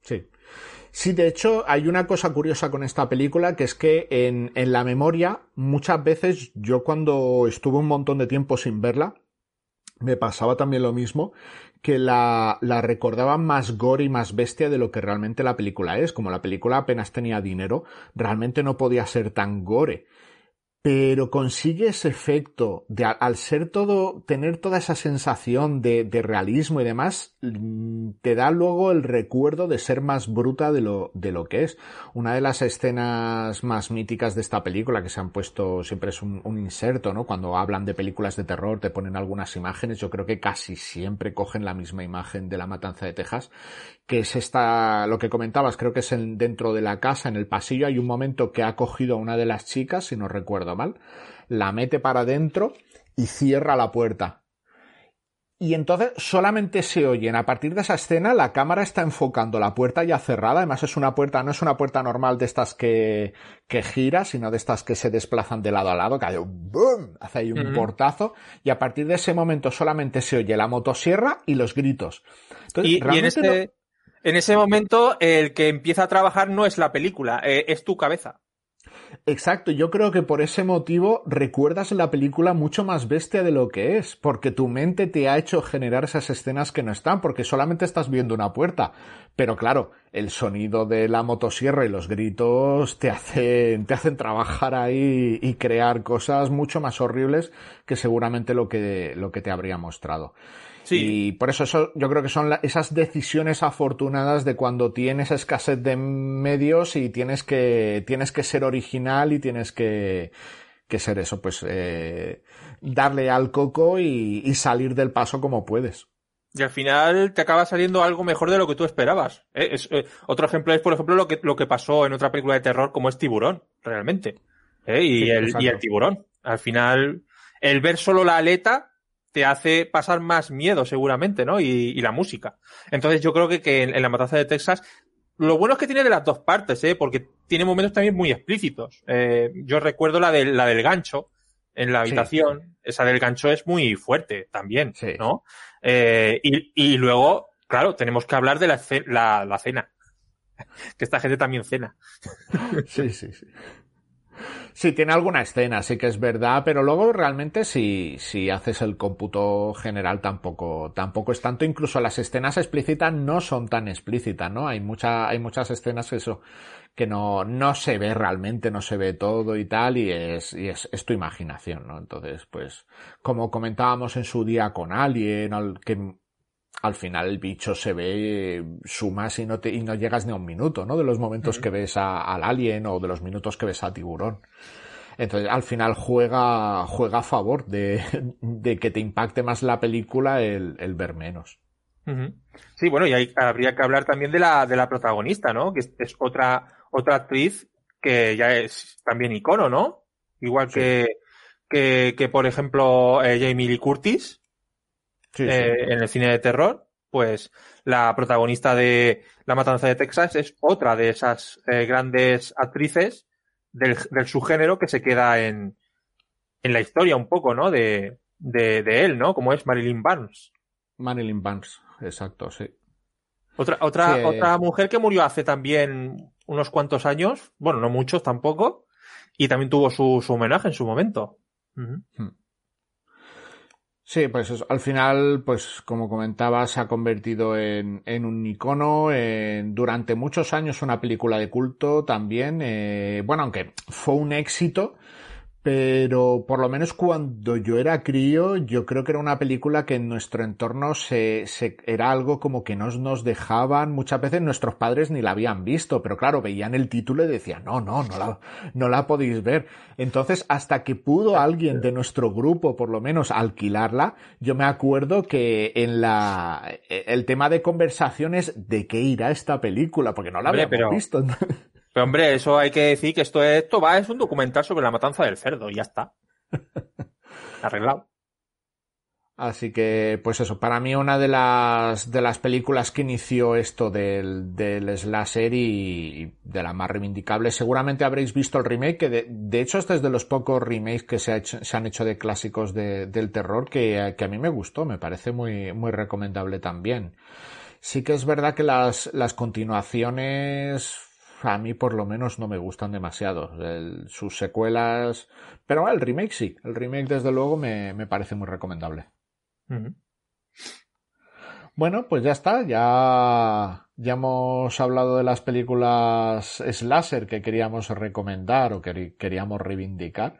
D: Sí. Sí, de hecho, hay una cosa curiosa con esta película, que es que en, en la memoria, muchas veces, yo cuando estuve un montón de tiempo sin verla, me pasaba también lo mismo, que la, la recordaba más gore y más bestia de lo que realmente la película es. Como la película apenas tenía dinero, realmente no podía ser tan gore. Pero consigue ese efecto de al, ser todo, tener toda esa sensación de, de realismo y demás, mm, te da luego el recuerdo de ser más bruta de lo, de lo que es. Una de las escenas más míticas de esta película que se han puesto, siempre es un, un inserto, ¿no? Cuando hablan de películas de terror, te ponen algunas imágenes, yo creo que casi siempre cogen la misma imagen de la matanza de Texas, que es esta, lo que comentabas, creo que es en, dentro de la casa, en el pasillo, hay un momento que ha cogido a una de las chicas, si no recuerdo mal, la mete para adentro y cierra la puerta. Y entonces solamente se oyen, a partir de esa escena, la cámara está enfocando la puerta ya cerrada, además es una puerta, no es una puerta normal de estas que, que gira, sino de estas que se desplazan de lado a lado, que hace un boom, hace ahí un portazo, y a partir de ese momento solamente se oye la motosierra y los gritos. Entonces,
E: Y, y en,
D: realmente no-
E: este, en ese momento, el que empieza a trabajar no es la película, eh, es tu cabeza.
D: Exacto, yo creo que por ese motivo recuerdas la película mucho más bestia de lo que es, porque tu mente te ha hecho generar esas escenas que no están, porque solamente estás viendo una puerta. Pero claro, el sonido de la motosierra y los gritos te hacen, te hacen trabajar ahí y crear cosas mucho más horribles que seguramente lo que, lo que te habría mostrado.
E: Sí.
D: Y por eso, eso yo creo que son la- esas decisiones afortunadas de cuando tienes escasez de medios y tienes que, tienes que ser original y tienes que, que ser eso, pues, eh, darle al coco y, y salir del paso como puedes.
E: Y al final te acaba saliendo algo mejor de lo que tú esperabas. ¿eh? Es, eh, otro ejemplo es, por ejemplo, lo que, lo que pasó en otra película de terror como es Tiburón, realmente. ¿eh? Y,
D: Sí,
E: el, y el tiburón. Al final, el ver solo la aleta te hace pasar más miedo, seguramente, ¿no? Y, y la música. Entonces yo creo que, que en, en La Matanza de Texas, lo bueno es que tiene de las dos partes, ¿eh? Porque tiene momentos también muy explícitos. Eh, yo recuerdo la, del la del gancho en la
D: Sí.
E: habitación. Esa del gancho es muy fuerte también,
D: Sí.
E: ¿no? Eh, y, y luego, claro, tenemos que hablar de la, la cena. que esta gente también cena.
D: Sí, sí, sí. Sí, tiene alguna escena, sí que es verdad, pero luego realmente si, si haces el cómputo general tampoco, tampoco es tanto, incluso las escenas explícitas no son tan explícitas, ¿no? Hay mucha, hay muchas escenas que eso, que no, no se ve realmente, no se ve todo y tal, y es, y es, es tu imaginación, ¿no? Entonces, pues, como comentábamos en su día con Alien, al, que al final el bicho se ve, sumas y no, te, y no llegas ni a un minuto, ¿no? De los momentos que ves a- al alien o de los minutos que ves a tiburón. Entonces, al final juega, juega a favor de, de que te impacte más la película el, el ver menos.
E: Sí, bueno, y hay- habría que hablar también de la, de la protagonista, ¿no? Que es, es otra, otra actriz que ya es también icono, ¿no? Igual que, que, que, por ejemplo, eh, Jamie Lee Curtis
D: Sí, sí.
E: eh, en el cine de terror, pues la protagonista de La Matanza de Texas es otra de esas eh, grandes actrices del, del subgénero que se queda en, en la historia un poco, ¿no? De, de, de él, ¿no? Como es Marilyn Barnes.
D: Marilyn Barnes, exacto, sí.
E: Otra, otra,
D: Sí,
E: otra mujer que murió hace también unos cuantos años, bueno, no muchos tampoco, y también tuvo su, su homenaje en su momento.
D: Sí, pues al final, pues como comentaba, se ha convertido en, en un icono, en, durante muchos años una película de culto también, eh, bueno, aunque fue un éxito, pero por lo menos cuando yo era crío, yo creo que era una película que en nuestro entorno se, se era algo como que nos nos dejaban, muchas veces nuestros padres ni la habían visto, pero claro, veían el título y decían, no, no, no la, no la podéis ver. Entonces, hasta que pudo alguien de nuestro grupo, por lo menos, alquilarla, yo me acuerdo que en la, el tema de conversaciones de qué irá esta película, porque no la
E: Hombre,
D: habíamos
E: pero-
D: visto.
E: Pero hombre, eso hay que decir que esto, es- esto va, es un documental sobre la matanza del cerdo, y ya está. Arreglado.
D: Así que, pues eso, para mí una de las, de las películas que inició esto del, del slasher y de la más reivindicable, seguramente habréis visto el remake, que de, de hecho este es de los pocos remakes que se, ha hecho- se han hecho de clásicos de- del terror que, que a mí me gustó, me parece muy, muy recomendable también. Sí que es verdad que las, las continuaciones a mí por lo menos no me gustan demasiado. El- sus secuelas, pero el remake sí, el remake desde luego me, me parece muy recomendable. Bueno, pues ya está, ya, ya hemos hablado de las películas slasher que queríamos recomendar o que queríamos reivindicar.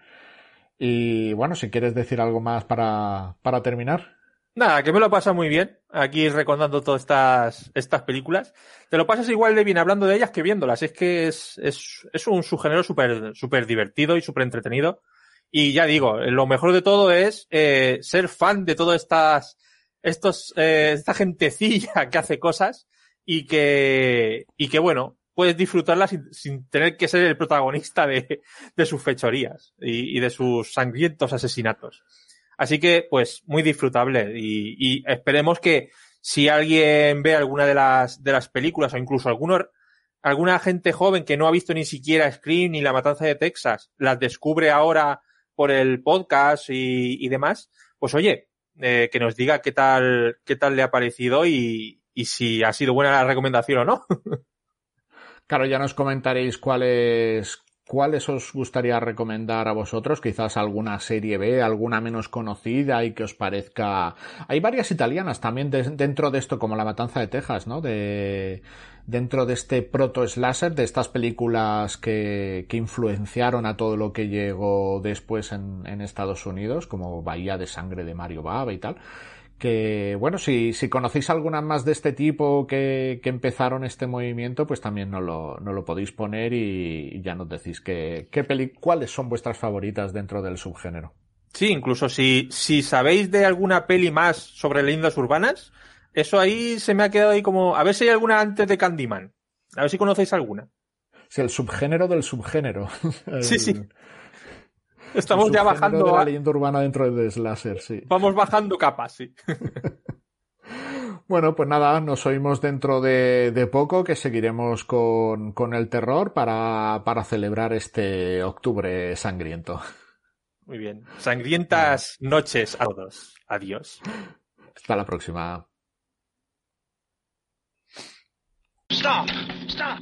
D: Y bueno, si quieres decir algo más para, para terminar.
E: Nada, que me lo pasa muy bien aquí recordando todas estas, estas películas. Te lo pasas igual de bien hablando de ellas que viéndolas. Es que es, es, es un subgénero súper súper divertido y súper entretenido. Y ya digo, lo mejor de todo es eh, ser fan de todas estas, estos, eh, esta gentecilla que hace cosas y que, y que bueno, puedes disfrutarlas sin, tener que ser el protagonista de, de sus fechorías y de sus sangrientos asesinatos. Así que, pues, muy disfrutable y, esperemos que si alguien ve alguna de las, de las películas o incluso alguno, alguna gente joven que no ha visto ni siquiera Scream ni La Matanza de Texas, las descubre ahora por el podcast y, y demás, pues oye, eh, que nos diga qué tal, qué tal le ha parecido y, y si ha sido buena la recomendación o no.
D: Claro, ya nos comentaréis cuáles, cuáles os gustaría recomendar a vosotros, quizás alguna serie B, alguna menos conocida y que os parezca. Hay varias italianas también de- dentro de esto, como La Matanza de Texas, ¿no? De, dentro de este proto slasher, de estas películas que, que influenciaron a todo lo que llegó después en, en Estados Unidos, como Bahía de Sangre de Mario Bava y tal que bueno, si, si conocéis algunas más de este tipo que, que empezaron este movimiento, pues también no lo, no lo podéis poner y, y ya nos decís que, qué peli, cuáles son vuestras favoritas dentro del subgénero.
E: Sí, incluso si, si sabéis de alguna peli más sobre leyendas urbanas, eso ahí se me ha quedado ahí como, a ver si hay alguna antes de Candyman. A ver si conocéis alguna.
D: Es el subgénero del subgénero.
E: Sí,
D: El-
E: sí. Estamos ya bajando,
D: de la
E: a-
D: leyenda urbana dentro de slasher, sí.
E: vamos bajando capas, sí.
D: Bueno, pues nada, nos oímos dentro de, de poco, que seguiremos con, con el terror para, para celebrar este octubre sangriento.
E: Muy bien. Sangrientas noches a todos. Adiós.
D: Hasta la próxima.
F: Stop! Stop!